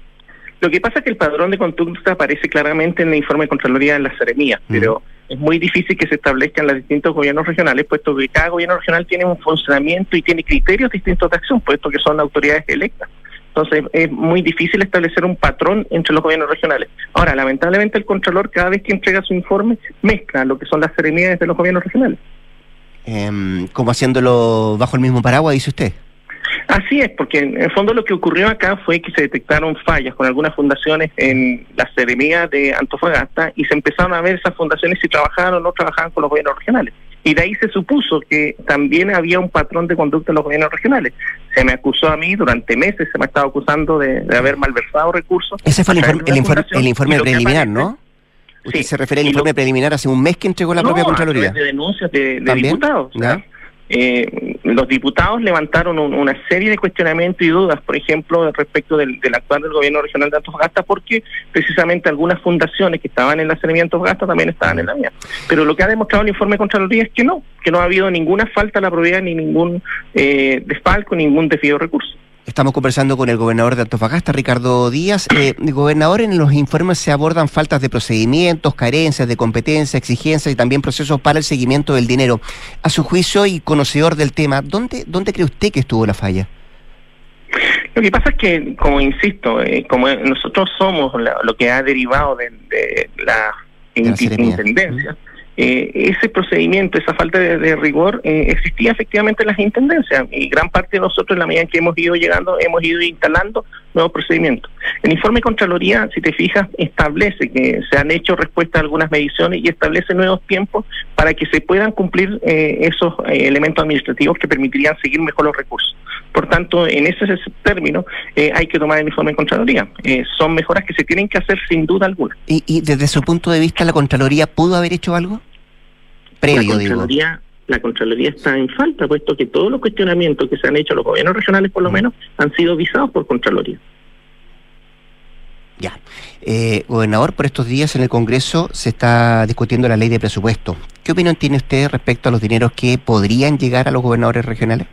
Lo que pasa es que el padrón de conducta aparece claramente en el informe de Contraloría en la Seremía, pero es muy difícil que se establezcan los distintos gobiernos regionales, puesto que cada gobierno regional tiene un funcionamiento y tiene criterios distintos de acción, puesto que son autoridades electas. Entonces es muy difícil establecer un patrón entre los gobiernos regionales. Ahora, lamentablemente el Contralor cada vez que entrega su informe mezcla lo que son las seremías de los gobiernos regionales. Eh, como haciéndolo bajo el mismo paraguas, dice usted. Así es, porque en el fondo lo que ocurrió acá fue que se detectaron fallas con algunas fundaciones en la seremía de Antofagasta y se empezaron a ver esas fundaciones si trabajaban o no trabajaban con los gobiernos regionales. Y de ahí se supuso que también había un patrón de conducta en los gobiernos regionales. Se me acusó a mí durante meses, se me estaba acusando de, haber malversado recursos. Ese fue el informe, el informe, preliminar, ¿no? Usted se refiere al informe preliminar hace un mes que entregó la propia Contraloría. de denuncias de, diputados. Eh, los diputados levantaron una serie de cuestionamientos y dudas, por ejemplo, respecto del, actual del gobierno regional de Antofagasta, porque precisamente algunas fundaciones que estaban en la Seremía de Antofagasta también estaban en la mía. Pero lo que ha demostrado el informe de Contraloría es que no, que no ha habido ninguna falta a la probidad, ni ningún eh, desfalco, ningún desvío de recursos. Estamos conversando con el gobernador de Antofagasta, Ricardo Díaz. Eh, gobernador, en los informes se abordan faltas de procedimientos, carencias de competencia, exigencias y también procesos para el seguimiento del dinero. A su juicio y conocedor del tema, ¿dónde, dónde cree usted que estuvo la falla? Lo que pasa es que, como insisto, eh, como nosotros somos lo que ha derivado de, la, intendencia, eh, ese procedimiento, esa falta de, rigor, eh, existía efectivamente en las intendencias y gran parte de nosotros, en la medida en que hemos ido llegando, hemos ido instalando nuevos procedimientos. El informe de Contraloría, si te fijas, establece que se han hecho respuesta a algunas mediciones y establece nuevos tiempos para que se puedan cumplir eh, esos elementos administrativos que permitirían seguir mejor los recursos. Por tanto, en ese término hay que tomar el informe de Contraloría. son mejoras que se tienen que hacer sin duda alguna. ¿Y, ¿Y desde su punto de vista la Contraloría pudo haber hecho algo? la Contraloría, La Contraloría está en falta, puesto que todos los cuestionamientos que se han hecho a los gobiernos regionales, por lo mm. menos, han sido visados por Contraloría. Ya. Eh, gobernador, por estos días en el Congreso se está discutiendo la ley de presupuesto. ¿Qué opinión tiene usted respecto a los dineros que podrían llegar a los gobernadores regionales?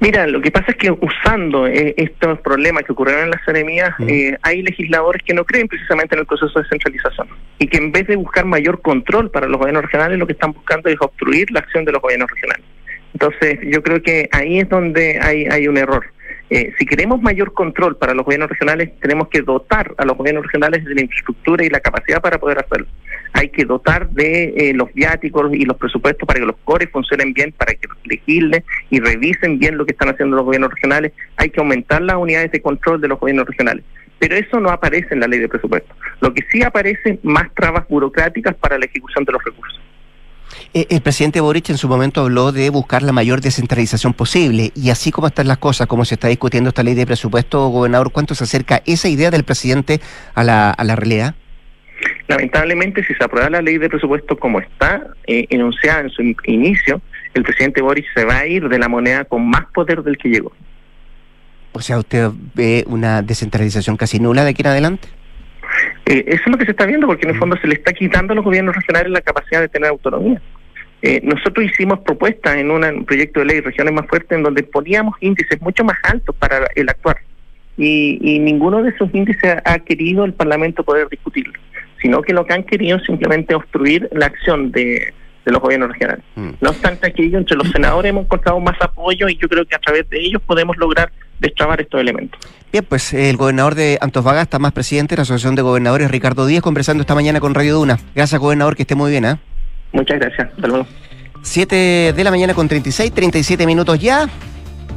Mira, lo que pasa es que usando eh, estos problemas que ocurrieron en las seremías, eh, hay legisladores que no creen precisamente en el proceso de centralización y que en vez de buscar mayor control para los gobiernos regionales, lo que están buscando es obstruir la acción de los gobiernos regionales. Entonces, yo creo que ahí es donde hay, hay un error. Eh, si queremos mayor control para los gobiernos regionales, tenemos que dotar a los gobiernos regionales de la infraestructura y la capacidad para poder hacerlo. Hay que dotar de eh, los viáticos y los presupuestos para que los cores funcionen bien, para que legislen y revisen bien lo que están haciendo los gobiernos regionales. Hay que aumentar las unidades de control de los gobiernos regionales. Pero eso no aparece en la ley de presupuesto. Lo que sí aparece más trabas burocráticas para la ejecución de los recursos. Eh, el presidente Boric en su momento habló de buscar la mayor descentralización posible y así como están las cosas, como se está discutiendo esta ley de presupuesto, gobernador, ¿cuánto se acerca esa idea del presidente a la, a la realidad? Lamentablemente, si se aprueba la ley de presupuesto como está eh, enunciada en su inicio, el presidente Boric se va a ir de la moneda con más poder del que llegó. O sea, ¿usted ve una descentralización casi nula de aquí en adelante? Eh, eso es lo que se está viendo, porque en el fondo se le está quitando a los gobiernos regionales la capacidad de tener autonomía. Eh, nosotros hicimos propuestas en un proyecto de ley Regiones Más Fuertes en donde poníamos índices mucho más altos para el actuar. Y, ninguno de esos índices ha querido el Parlamento poder discutirlo, sino que lo que han querido es simplemente obstruir la acción de, los gobiernos regionales. Mm. No obstante, aquí entre los senadores hemos encontrado más apoyo y yo creo que a través de ellos podemos lograr destrabar estos elementos. Bien, pues el gobernador de Antofagasta, más presidente de la Asociación de Gobernadores, Ricardo Díaz, conversando esta mañana con Radio Duna. Gracias, gobernador, que esté muy bien. ¿eh? Muchas gracias. Hasta luego. 7 de la mañana con 36, 37 minutos ya.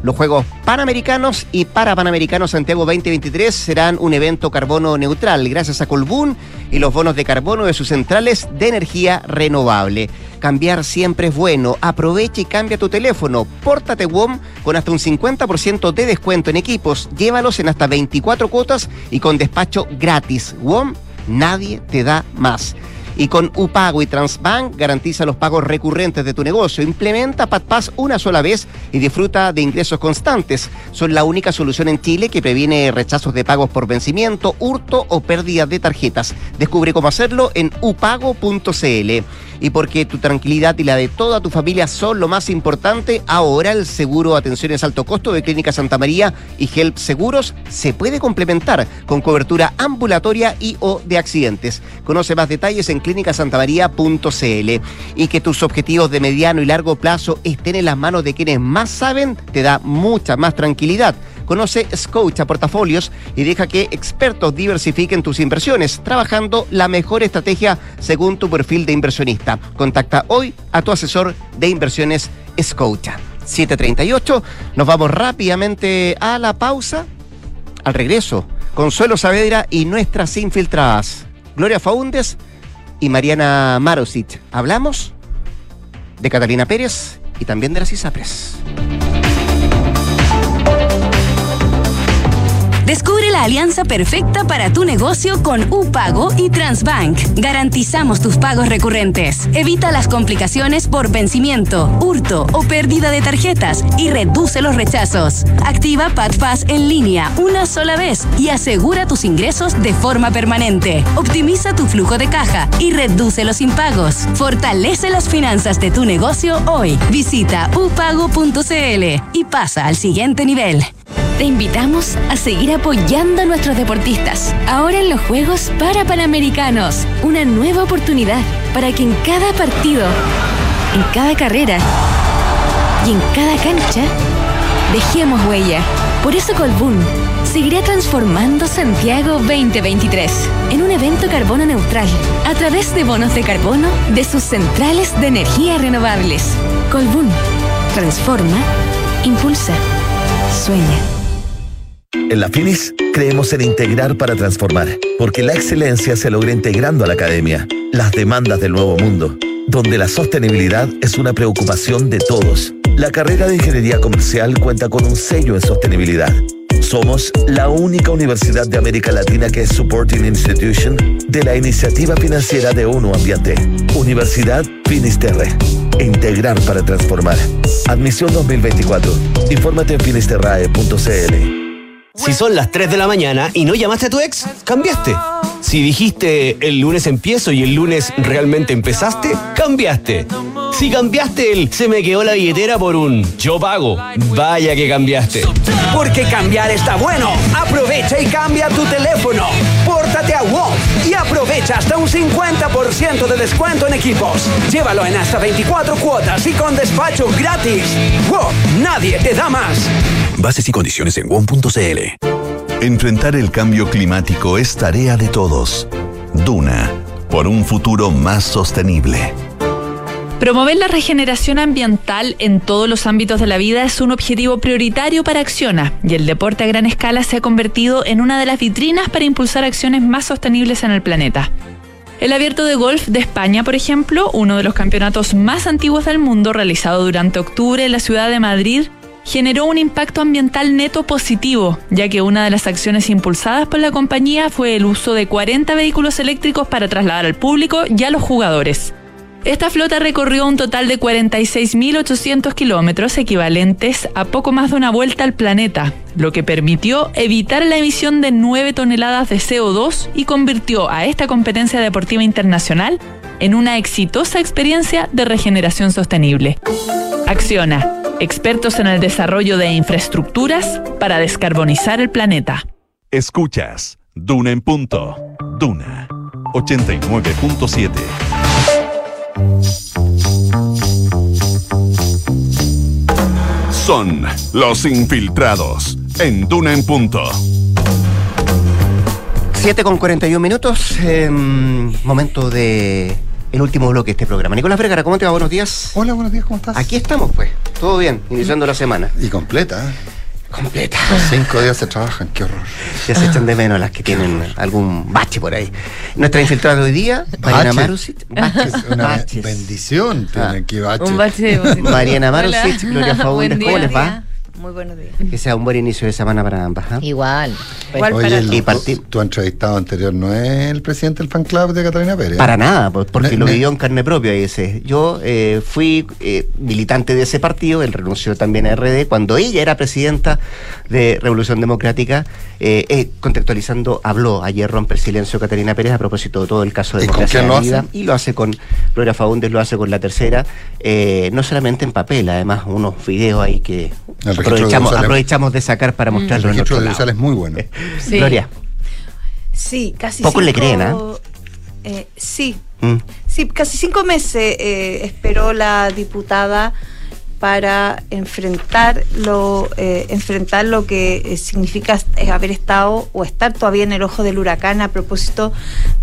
Los Juegos Panamericanos y para Panamericanos Santiago 2023 serán un evento carbono neutral gracias a Colbún y los bonos de carbono de sus centrales de energía renovable. Cambiar siempre es bueno. Aprovecha y cambia tu teléfono. Pórtate WOM con hasta un 50% de descuento en equipos. Llévalos en hasta 24 cuotas y con despacho gratis. WOM, nadie te da más. Y con UPago y Transbank garantiza los pagos recurrentes de tu negocio. Implementa PadPass una sola vez y disfruta de ingresos constantes. Son la única solución en Chile que previene rechazos de pagos por vencimiento, hurto o pérdida de tarjetas. Descubre cómo hacerlo en upago.cl y porque tu tranquilidad y la de toda tu familia son lo más importante, ahora el seguro Atenciones Alto Costo de Clínica Santa María y Help Seguros se puede complementar con cobertura ambulatoria y o de accidentes. Conoce más detalles en clínicasantamaría.cl y que tus objetivos de mediano y largo plazo estén en las manos de quienes más saben te da mucha más tranquilidad. Conoce Scotia Portafolios y deja que expertos diversifiquen tus inversiones, trabajando la mejor estrategia según tu perfil de inversionista. Contacta hoy a tu asesor de inversiones Scotia. 738. Nos vamos rápidamente a la pausa. Al regreso, Consuelo Saavedra y nuestras infiltradas, Gloria Faúndes y Mariana Marosic. Hablamos de Catalina Pérez y también de las ISAPRES. Descubre la alianza perfecta para tu negocio con UPago y Transbank. Garantizamos tus pagos recurrentes. Evita las complicaciones por vencimiento, hurto o pérdida de tarjetas y reduce los rechazos. Activa PadPass en línea una sola vez y asegura tus ingresos de forma permanente. Optimiza tu flujo de caja y reduce los impagos. Fortalece las finanzas de tu negocio hoy. Visita upago.cl y pasa al siguiente nivel. Te invitamos a seguir apoyando a nuestros deportistas. Ahora en los Juegos para Panamericanos, una nueva oportunidad para que en cada partido, en cada carrera y en cada cancha dejemos huella. Por eso Colbún seguirá transformando Santiago 2023 en un evento carbono neutral a través de bonos de carbono de sus centrales de energía renovables. Colbún transforma, impulsa, sueña. En la Finis creemos en integrar para transformar, porque la excelencia se logra integrando a la academia, las demandas del nuevo mundo, donde la sostenibilidad es una preocupación de todos. La carrera de Ingeniería Comercial cuenta con un sello en sostenibilidad. Somos la única universidad de América Latina que es Supporting Institution de la iniciativa financiera de ONU Ambiente. Universidad Finisterre. Integrar para transformar. Admisión 2024. Infórmate en finisterrae.cl. Si son las 3 de la mañana y no llamaste a tu ex, cambiaste. Si dijiste el lunes empiezo y el lunes realmente empezaste, cambiaste. Si cambiaste el se me quedó la billetera por un yo pago, vaya que cambiaste. Porque cambiar está bueno. Aprovecha y cambia tu teléfono. Pórtate a WOM y aprovecha hasta un 50% de descuento en equipos. Llévalo en hasta 24 cuotas y con despacho gratis. WOM, nadie te da más. Bases y condiciones en WOM.cl. Enfrentar el cambio climático es tarea de todos. Duna, por un futuro más sostenible. Promover la regeneración ambiental en todos los ámbitos de la vida es un objetivo prioritario para Acciona y el deporte a gran escala se ha convertido en una de las vitrinas para impulsar acciones más sostenibles en el planeta. El abierto de golf de España, por ejemplo, uno de los campeonatos más antiguos del mundo realizado durante octubre en la ciudad de Madrid, generó un impacto ambiental neto positivo, ya que una de las acciones impulsadas por la compañía fue el uso de 40 vehículos eléctricos para trasladar al público y a los jugadores. Esta flota recorrió un total de 46.800 kilómetros equivalentes a poco más de una vuelta al planeta, lo que permitió evitar la emisión de 9 toneladas de CO2 y convirtió a esta competencia deportiva internacional en una exitosa experiencia de regeneración sostenible. Acciona, expertos en el desarrollo de infraestructuras para descarbonizar el planeta. Escuchas Duna en punto. Duna 89.7. Son los infiltrados en Duna en punto. 7 con 41 minutos. eh, momento de el último bloque de este programa. Nicolás Vergara, ¿cómo te va? Buenos días. Hola, buenos días, ¿cómo estás? Aquí estamos, pues. Todo bien, iniciando la semana. Y completa, ¿eh? Completa. Los cinco días se trabajan, qué horror. Ya se echan de menos las que tienen algún bache por ahí. Nuestra infiltrada de hoy día, Mariana Bache. Marusic. Baches, Es una baches. bendición tiene Ah. aquí bache. Un bache de Mariana Marusic. Gloria día. ¿cómo les va? Muy buenos días. Que sea un buen inicio de semana para ambas. ¿ah? Igual. Oye, el- Y parti- tu entrevistado anterior no es el presidente del fan club de Catalina Pérez. Para nada, pues, porque lo vivió en carne propia ese. Yo eh, fui eh, militante de ese partido, él renunció también a RD, cuando ella era presidenta de Revolución Democrática, eh, eh, contextualizando, habló ayer rompe el silencio Catalina Pérez a propósito de todo el caso de ¿Y con democracia quién de vida, y lo hace con Gloria Faúndez, lo hace con la tercera, eh, no solamente en papel, además unos videos ahí que El aprovechamos, de aprovechamos de sacar para mostrarlo El en registro otro de es muy bueno. (laughs) Sí. Gloria. Sí, casi Pocos le cinco- creen, ¿ah? eh, sí, Mm. sí, casi cinco meses eh, esperó la diputada para enfrentar lo eh, enfrentar lo que eh, significa eh, haber estado o estar todavía en el ojo del huracán a propósito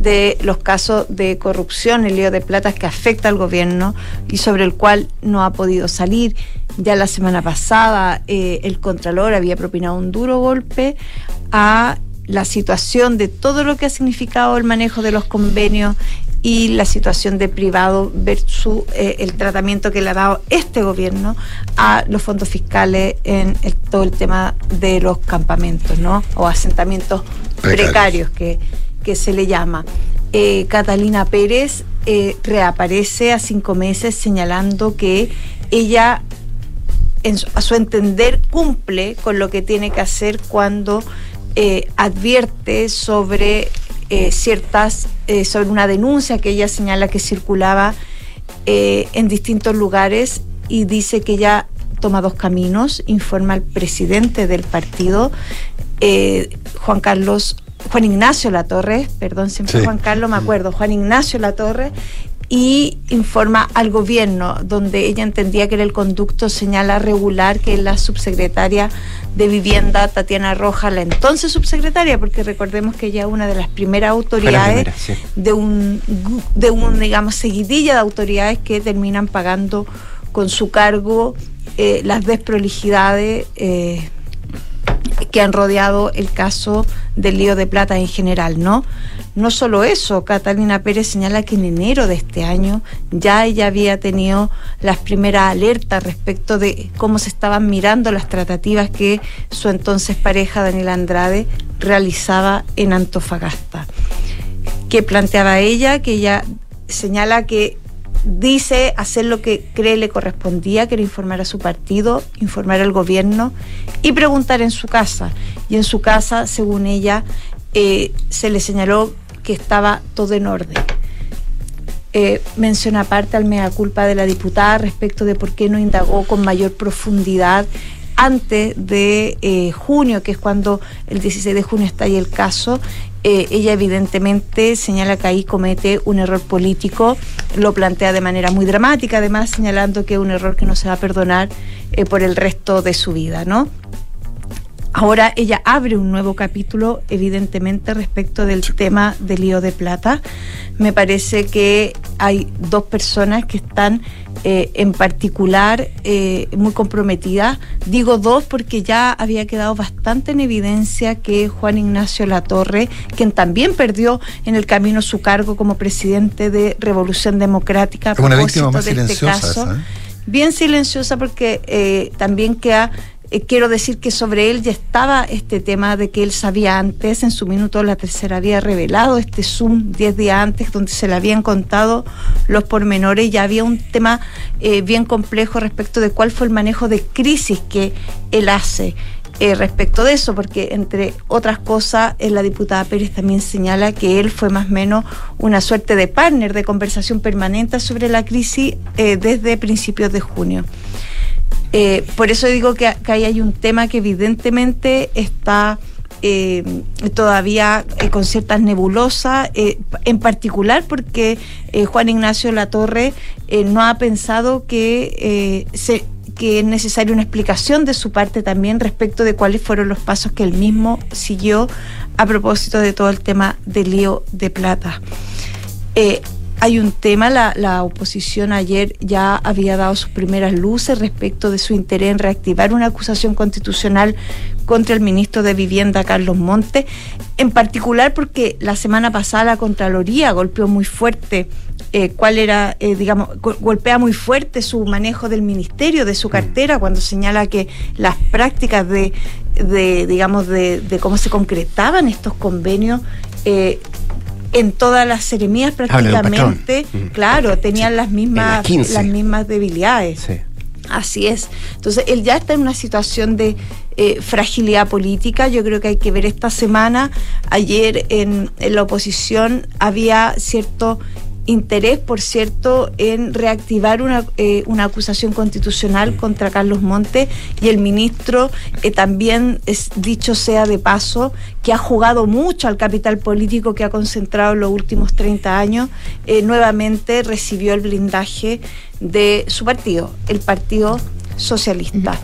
de los casos de corrupción, el lío de platas que afecta al gobierno y sobre el cual no ha podido salir. Ya la semana pasada el Contralor había propinado un duro golpe a la situación de todo lo que ha significado el manejo de los convenios y la situación de privado versus eh, el tratamiento que le ha dado este gobierno a los fondos fiscales en todo el tema de los campamentos, ¿no? O asentamientos precarios, que, que, se le llama. Eh, Catalina Pérez eh, reaparece a cinco meses señalando que ella a su entender cumple con lo que tiene que hacer cuando advierte sobre eh, ciertas, eh, sobre una denuncia que ella señala que circulaba eh, en distintos lugares y dice que ella toma dos caminos, informa al presidente del partido, Juan Carlos, Juan Ignacio Latorre, perdón, siempre Juan Carlos, me acuerdo, Juan Ignacio Latorre, y informa al gobierno, donde ella entendía que era el conducto señala regular, que la subsecretaria de Vivienda, Tatiana Roja, la entonces subsecretaria, porque recordemos que ella es una de las primeras autoridades de, un, de un, digamos, seguidilla de autoridades que terminan pagando con su cargo eh, las desprolijidades. Eh, que han rodeado el caso del lío de plata en general, ¿no? No solo eso, Catalina Pérez señala que en enero de este año ya ella había tenido las primeras alertas respecto de cómo se estaban mirando las tratativas que su entonces pareja Daniela Andrade realizaba en Antofagasta. ¿Qué planteaba ella? Que ella señala que dice hacer lo que cree le correspondía, que era informar a su partido, informar al gobierno y preguntar en su casa. Y en su casa, según ella, eh, se le señaló estaba todo en orden. Eh, menciona aparte al mea culpa de la diputada respecto de por qué no indagó con mayor profundidad antes de eh, junio, que es cuando el 16 de junio está ahí el caso, eh, ella evidentemente señala que ahí comete un error político, lo plantea de manera muy dramática, además señalando que es un error que no se va a perdonar eh, por el resto de su vida, ¿no? Ahora ella abre un nuevo capítulo, evidentemente, respecto del tema del lío de plata. Me parece que hay dos personas que están eh, en particular eh, muy comprometidas. Digo dos porque ya había quedado bastante en evidencia que Juan Ignacio Latorre, quien también perdió en el camino su cargo como presidente de Revolución Democrática, como una víctima más de este caso, ¿eh? bien silenciosa porque también queda eh, quiero decir que sobre él ya estaba este tema de que él sabía antes, en su minuto la tercera había revelado este Zoom 10 días antes, donde se le habían contado los pormenores, ya había un tema eh, bien complejo respecto de cuál fue el manejo de crisis que él hace. Eh, respecto de eso, porque entre otras cosas, la diputada Pérez también señala que él fue más o menos una suerte de partner de conversación permanente sobre la crisis desde principios de junio. Eh, por eso digo que, ahí hay un tema que evidentemente está eh, todavía eh, con ciertas nebulosas, en particular porque Juan Ignacio Latorre no ha pensado que que es necesaria una explicación de su parte también respecto de cuáles fueron los pasos que él mismo siguió a propósito de todo el tema del lío de plata hay un tema, la, oposición ayer ya había dado sus primeras luces respecto de su interés en reactivar una acusación constitucional contra el ministro de Vivienda, Carlos Monte, en particular porque la semana pasada la Contraloría golpeó muy fuerte eh, cuál era, eh, digamos, golpea muy fuerte su manejo del ministerio, de su mm. cartera, cuando señala que las prácticas de, de digamos, de, de, cómo se concretaban estos convenios eh, en todas las seremías prácticamente, mm. claro, tenían las mismas, las mismas debilidades. Así es. Entonces, él ya está en una situación de eh, fragilidad política. Yo creo que hay que ver esta semana. Ayer en, en la oposición había cierto interés, por cierto, en reactivar una, eh, una acusación constitucional contra Carlos Monte y el ministro eh, también, es, dicho sea de paso, que ha jugado mucho al capital político que ha concentrado en los últimos 30 años, eh, nuevamente recibió el blindaje de su partido, el Partido Socialista.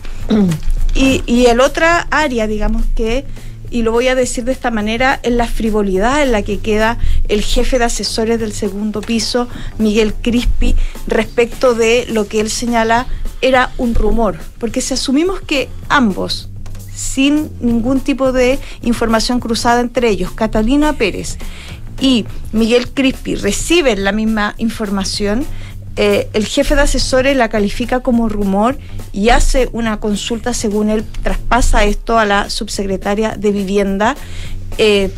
Y, y el otra área, digamos que y lo voy a decir de esta manera, en la frivolidad en la que queda el jefe de asesores del segundo piso, Miguel Crispi, respecto de lo que él señala era un rumor, porque si asumimos que ambos, sin ningún tipo de información cruzada entre ellos, Catalina Pérez y Miguel Crispi reciben la misma información, eh, el jefe de asesores la califica como rumor y hace una consulta según él traspasa esto a la subsecretaria de vivienda. Eh,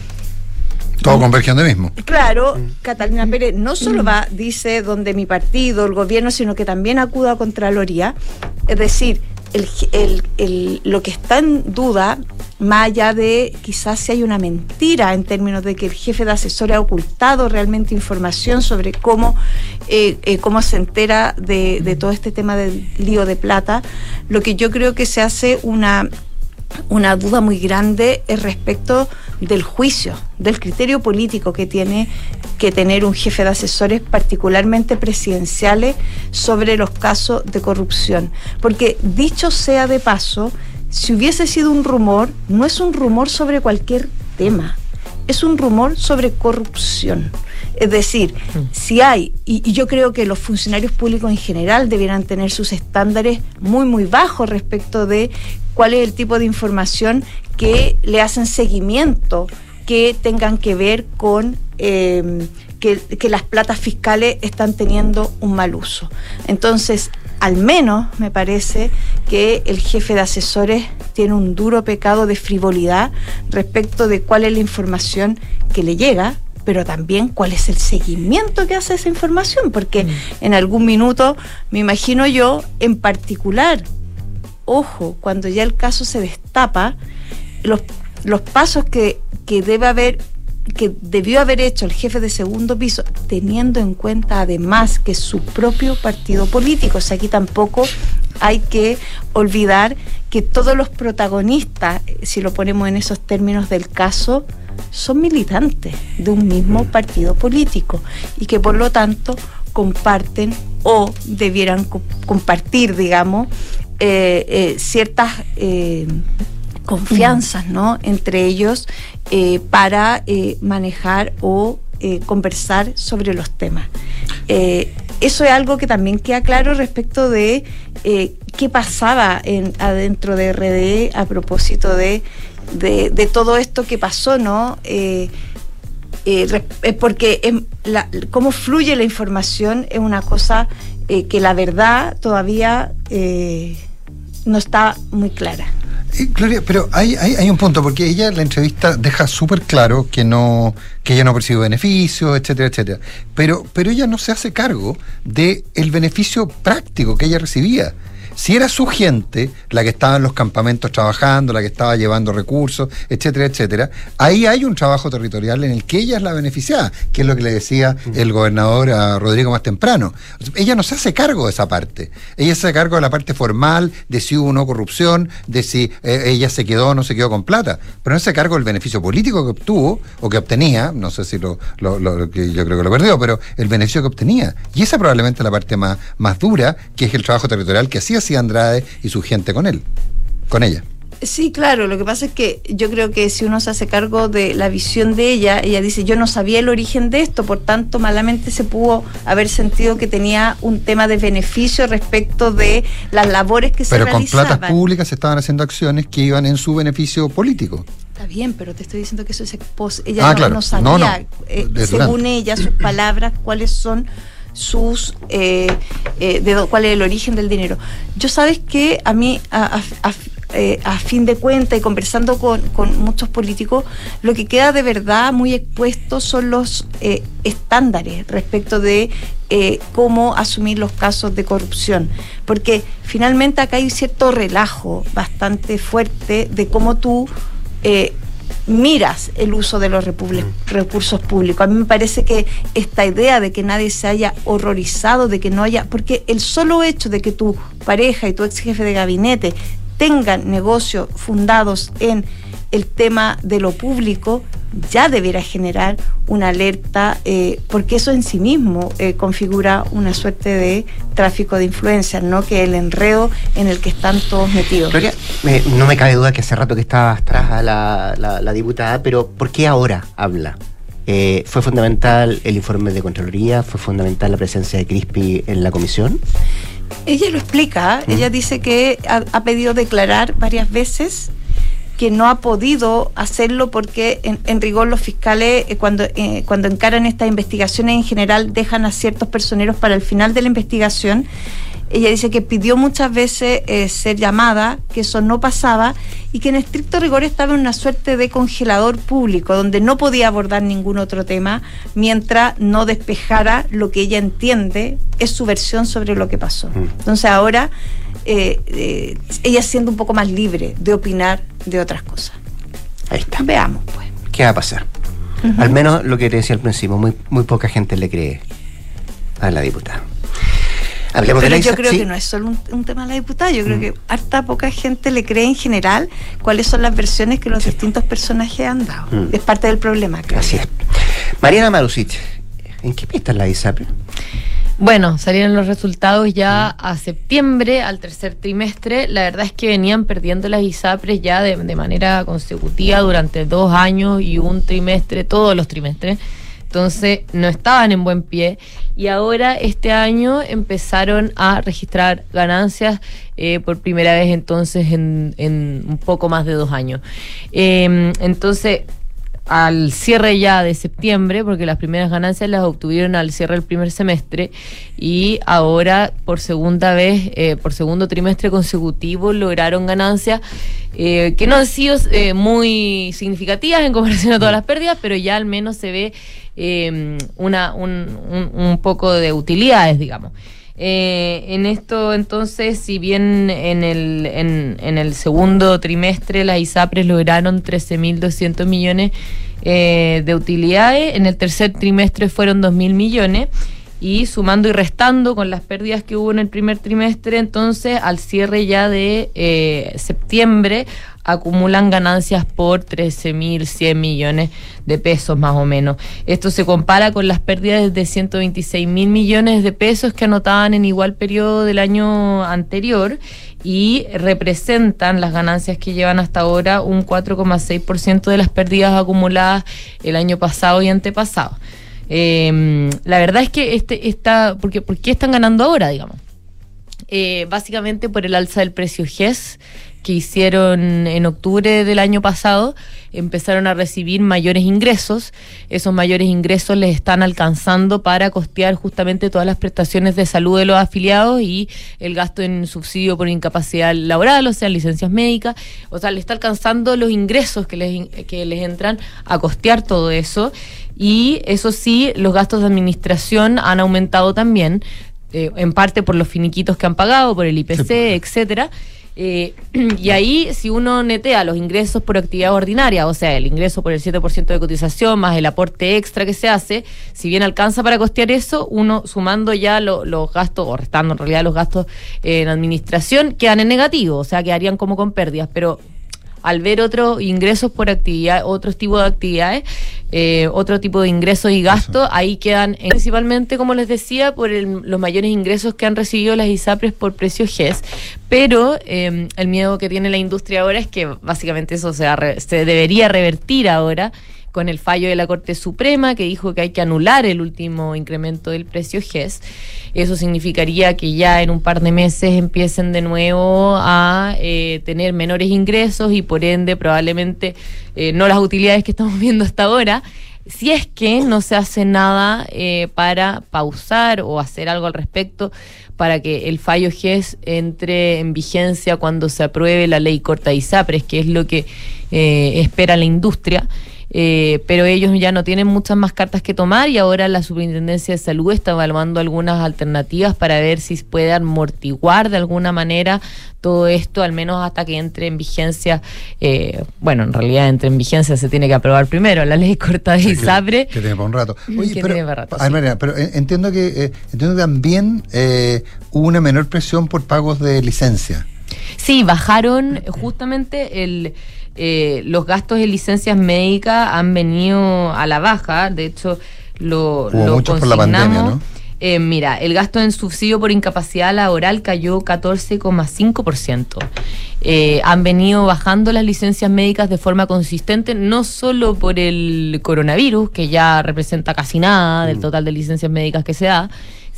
todo converge de mismo. Claro, Catalina Pérez no solo va, dice, donde mi partido, el gobierno, sino que también acuda a Contraloría. Es decir, lo que está en duda, más allá de quizás si hay una mentira en términos de que el jefe de asesores ha ocultado realmente información sobre cómo, eh, eh, cómo se entera de, de todo este tema del lío de plata, lo que yo creo que se hace una una duda muy grande es respecto del juicio, del criterio político que tiene que tener un jefe de asesores, particularmente presidenciales, sobre los casos de corrupción. Porque dicho sea de paso, si hubiese sido un rumor, no es un rumor sobre cualquier tema, es un rumor sobre corrupción. Es decir, si hay, y, yo creo que los funcionarios públicos en general debieran tener sus estándares muy, muy bajos respecto de cuál es el tipo de información que le hacen seguimiento, que tengan que ver con eh, que, que las platas fiscales están teniendo un mal uso. Entonces, al menos me parece que el jefe de asesores tiene un duro pecado de frivolidad respecto de cuál es la información que le llega pero también cuál es el seguimiento que hace esa información, porque mm. en algún minuto, me imagino yo, en particular, ojo, cuando ya el caso se destapa, los, los pasos que, que debe haber que debió haber hecho el jefe de segundo piso, teniendo en cuenta además que su propio partido político, o sea, aquí tampoco hay que olvidar que todos los protagonistas, si lo ponemos en esos términos del caso, son militantes de un mismo partido político y que por lo tanto comparten o debieran compartir, digamos, eh, eh, ciertas eh, confianzas ¿no? entre ellos para manejar o conversar sobre los temas. eso es algo que también queda claro respecto de qué pasaba en, adentro de RD a propósito de todo esto que pasó, ¿no? Eh, eh, eh porque cómo fluye la información es una cosa eh, que la verdad todavía no está muy clara. Gloria, pero hay, hay, un punto, porque ella en la entrevista deja súper claro que no, que ella no percibe beneficios, etcétera, etcétera. Pero, pero ella no se hace cargo del el beneficio práctico que ella recibía. Si era su gente la que estaba en los campamentos trabajando, la que estaba llevando recursos, etcétera, etcétera, ahí hay un trabajo territorial en el que ella es la beneficiada, que es lo que le decía el gobernador a Rodrigo más temprano. Ella no se hace cargo de esa parte. Ella se hace cargo de la parte formal, de si hubo o no corrupción, de si eh, ella se quedó o no se quedó con plata, pero no se hace cargo del beneficio político que obtuvo o que obtenía, no sé si lo, que yo creo que lo perdió, pero el beneficio que obtenía. Y esa probablemente es la parte más, más dura, que es el trabajo territorial que hacía Andrade y su gente con él, con ella. Sí, claro, lo que pasa es que yo creo que si uno se hace cargo de la visión de ella, ella dice, yo no sabía el origen de esto, por tanto, malamente se pudo haber sentido que tenía un tema de beneficio respecto de las labores que se realizaban. Pero con platas públicas se estaban haciendo acciones que iban en su beneficio político. Está bien, pero te estoy diciendo que eso es. Ella ah, no, sabía, eh, según ella, sus palabras, cuáles son sus eh, eh, de cuál es el origen del dinero. Yo sabes que a mí a, eh, fin de cuentas y conversando con, muchos políticos, lo que queda de verdad muy expuesto son los estándares respecto de cómo asumir los casos de corrupción. Porque finalmente acá hay cierto relajo bastante fuerte de cómo tú miras el uso de los recursos públicos. A mí me parece que esta idea de que nadie se haya horrorizado, de que no haya, porque el solo hecho de que tu pareja y tu ex jefe de gabinete tengan negocios fundados en el tema de lo público ya deberá generar una alerta, eh, porque eso en sí mismo eh, configura una suerte de tráfico de influencias, ¿no? Que el enredo en el que están todos metidos. no me cabe duda que hace rato que estaba atrás la, la, diputada, pero ¿por qué ahora habla? Eh, ¿Fue fundamental el informe de Contraloría? ¿Fue fundamental la presencia de Crispi en la comisión? Ella lo explica, ella dice que ha, ha pedido declarar varias veces que no ha podido hacerlo porque en, rigor los fiscales eh, cuando, eh, cuando encaran estas investigaciones en general dejan a ciertos personeros para el final de la investigación. Ella dice que pidió muchas veces eh, ser llamada, que eso no pasaba y que en estricto rigor estaba en una suerte de congelador público donde no podía abordar ningún otro tema mientras no despejara lo que ella entiende es su versión sobre lo que pasó. Mm. Entonces ahora eh, eh, ella siendo un poco más libre de opinar de otras cosas. Ahí está. Veamos, pues. ¿Qué va a pasar? Al menos lo que te decía al principio, muy, muy poca gente le cree a la diputada. Hablemos Pero yo creo que no es solo un, tema de la diputada, yo creo mm. que harta poca gente le cree en general cuáles son las versiones que los distintos personajes han dado. Mm. Es parte del problema. Creo. Así es. Mariana Marusich, ¿en qué pista la ISAPRE? Bueno, salieron los resultados ya a septiembre, al tercer trimestre. La verdad es que venían perdiendo las ISAPRES ya de, manera consecutiva durante dos años y un trimestre, todos los trimestres. Entonces no estaban en buen pie y ahora este año empezaron a registrar ganancias eh, por primera vez entonces en, un poco más de dos años. Em, entonces al cierre ya de septiembre, porque las primeras ganancias las obtuvieron al cierre del primer semestre y ahora por segunda vez, eh, por segundo trimestre consecutivo, lograron ganancias eh, que no han sido eh, muy significativas en comparación a todas las pérdidas, pero ya al menos se ve una, un, un poco de utilidades, digamos. Eh, en esto, entonces, si bien en el, en, en el segundo trimestre las ISAPRES lograron 13.200 millones eh, de utilidades, en el tercer trimestre fueron 2.000 millones y sumando y restando con las pérdidas que hubo en el primer trimestre, entonces al cierre ya de eh, septiembre acumulan ganancias por 13.100 millones de pesos más o menos. Esto se compara con las pérdidas de 126 mil millones de pesos que anotaban en igual periodo del año anterior y representan las ganancias que llevan hasta ahora un 4,6% de las pérdidas acumuladas el año pasado y antepasado. Eh, la verdad es que este está, porque, ¿por qué están ganando ahora, digamos? Eh, básicamente por el alza del precio GES que hicieron en octubre del año pasado, empezaron a recibir mayores ingresos. Esos mayores ingresos les están alcanzando para costear justamente todas las prestaciones de salud de los afiliados y el gasto en subsidio por incapacidad laboral, o sea, licencias médicas. O sea, le está alcanzando los ingresos que les, que les entran a costear todo eso. Y eso sí, los gastos de administración han aumentado también, eh, en parte por los finiquitos que han pagado, por el IPC, pues. etcétera. Eh, (clears throat) y ahí, si uno netea los ingresos por actividad ordinaria, o sea, el ingreso por el 7% de cotización más el aporte extra que se hace, si bien alcanza para costear eso, uno sumando ya los gastos, o restando en realidad los gastos en administración, quedan en negativo, o sea, quedarían como con pérdidas, pero al ver otros ingresos por actividad, otros tipos de actividades, eh, otro tipo de ingresos y gastos, ahí quedan principalmente, como les decía, por los mayores ingresos que han recibido las ISAPRES por precio GES. Pero em, el miedo que tiene la industria ahora es que básicamente eso se, se debería revertir ahora con el fallo de la Corte Suprema que dijo que hay que anular el último incremento del precio GES. Eso significaría que ya en un par de meses empiecen de nuevo a eh, tener menores ingresos y por ende probablemente eh, no las utilidades que estamos (laughs) viendo hasta ahora si es que no se hace nada eh, para pausar o hacer algo al respecto para que el fallo GES entre en vigencia cuando se apruebe la ley corta ISAPRES, que es lo que espera la industria. Eh, pero ellos ya no tienen muchas más cartas que tomar y ahora la Superintendencia de Salud está evaluando algunas alternativas para ver si puede amortiguar de alguna manera todo esto, al menos hasta que entre en vigencia, eh, bueno, en realidad entre en vigencia se tiene que aprobar primero la ley corta de ISAPRE. Que, tiene para un rato. Oye, pero, entiendo que eh, entiendo que también hubo una menor presión por pagos de licencia. Sí, bajaron justamente el eh, los gastos de licencias médicas han venido a la baja, de hecho lo, lo por la pandemia, ¿no? Eh, mira, el gasto en subsidio por incapacidad laboral cayó 14,5%. Eh, han venido bajando las licencias médicas de forma consistente, no solo por el coronavirus, que ya representa casi nada del mm. total de licencias médicas que se da,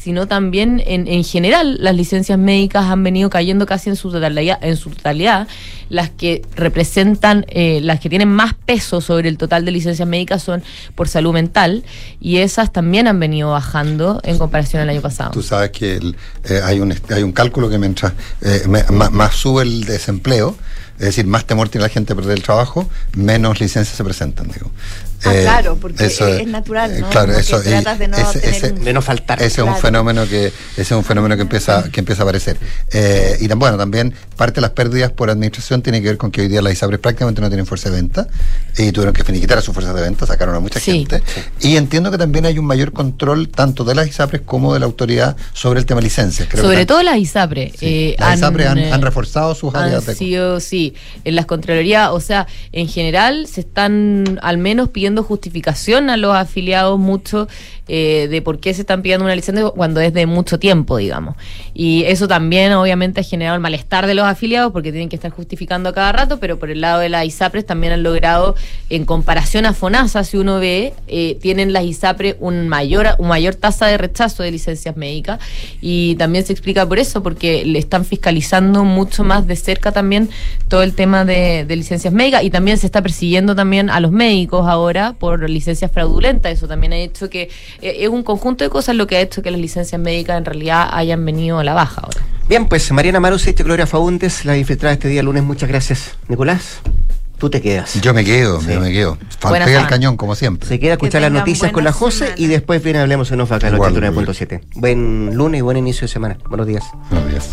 sino también en, en general las licencias médicas han venido cayendo casi en su totalidad, en su totalidad las que representan, eh, las que tienen más peso sobre el total de licencias médicas son por salud mental y esas también han venido bajando en comparación al año pasado. Tú sabes que eh, hay, un, hay un cálculo que mientras eh, más, sube el desempleo, es decir, más temor tiene la gente a perder el trabajo, menos licencias se presentan, digo. Ah, eh, claro, porque es, natural, ¿no? Claro, eso, tratas de no, ese, de no faltar. Ese es un fenómeno que ese es un fenómeno que empieza que empieza a aparecer. Eh, y bueno, también parte de las pérdidas por administración tiene que ver con que hoy día las ISAPRES prácticamente no tienen fuerza de venta y tuvieron que finiquitar a sus fuerzas de venta, sacaron a mucha gente. Y entiendo que también hay un mayor control tanto de las ISAPRES como de la autoridad sobre el tema licencias. sobre todo las ISAPRES. Eh, las ISAPRES han, reforzado sus áreas de... Sí, sí. En las Contralorías, o sea, en general se están al menos pidiendo justificación a los afiliados mucho eh, de por qué se están pidiendo una licencia cuando es de mucho tiempo, digamos. Y eso también obviamente ha generado el malestar de los afiliados porque tienen que estar justificando a cada rato, pero por el lado de las ISAPRES también han logrado, en comparación a FONASA, si uno ve, eh, tienen las ISAPRES un mayor, un mayor tasa de rechazo de licencias médicas y también se explica por eso, porque le están fiscalizando mucho más de cerca también todo el tema de, de licencias médicas y también se está persiguiendo también a los médicos ahora por licencias fraudulentas. Eso también ha hecho que es un conjunto de cosas lo que ha hecho que las licencias médicas en realidad hayan venido a la baja ahora. Bien, pues Mariana Marus y Gloria Faúndes, la infiltrada este día lunes. Muchas gracias. Nicolás. Tú te quedas. Yo me quedo, yo me quedo. Falté el cañón, como siempre. Se queda a escuchar las noticias con la José y después viene hablemos en OFA acá en 89.7. Buen lunes y buen inicio de semana. Buenos días. Buenos días.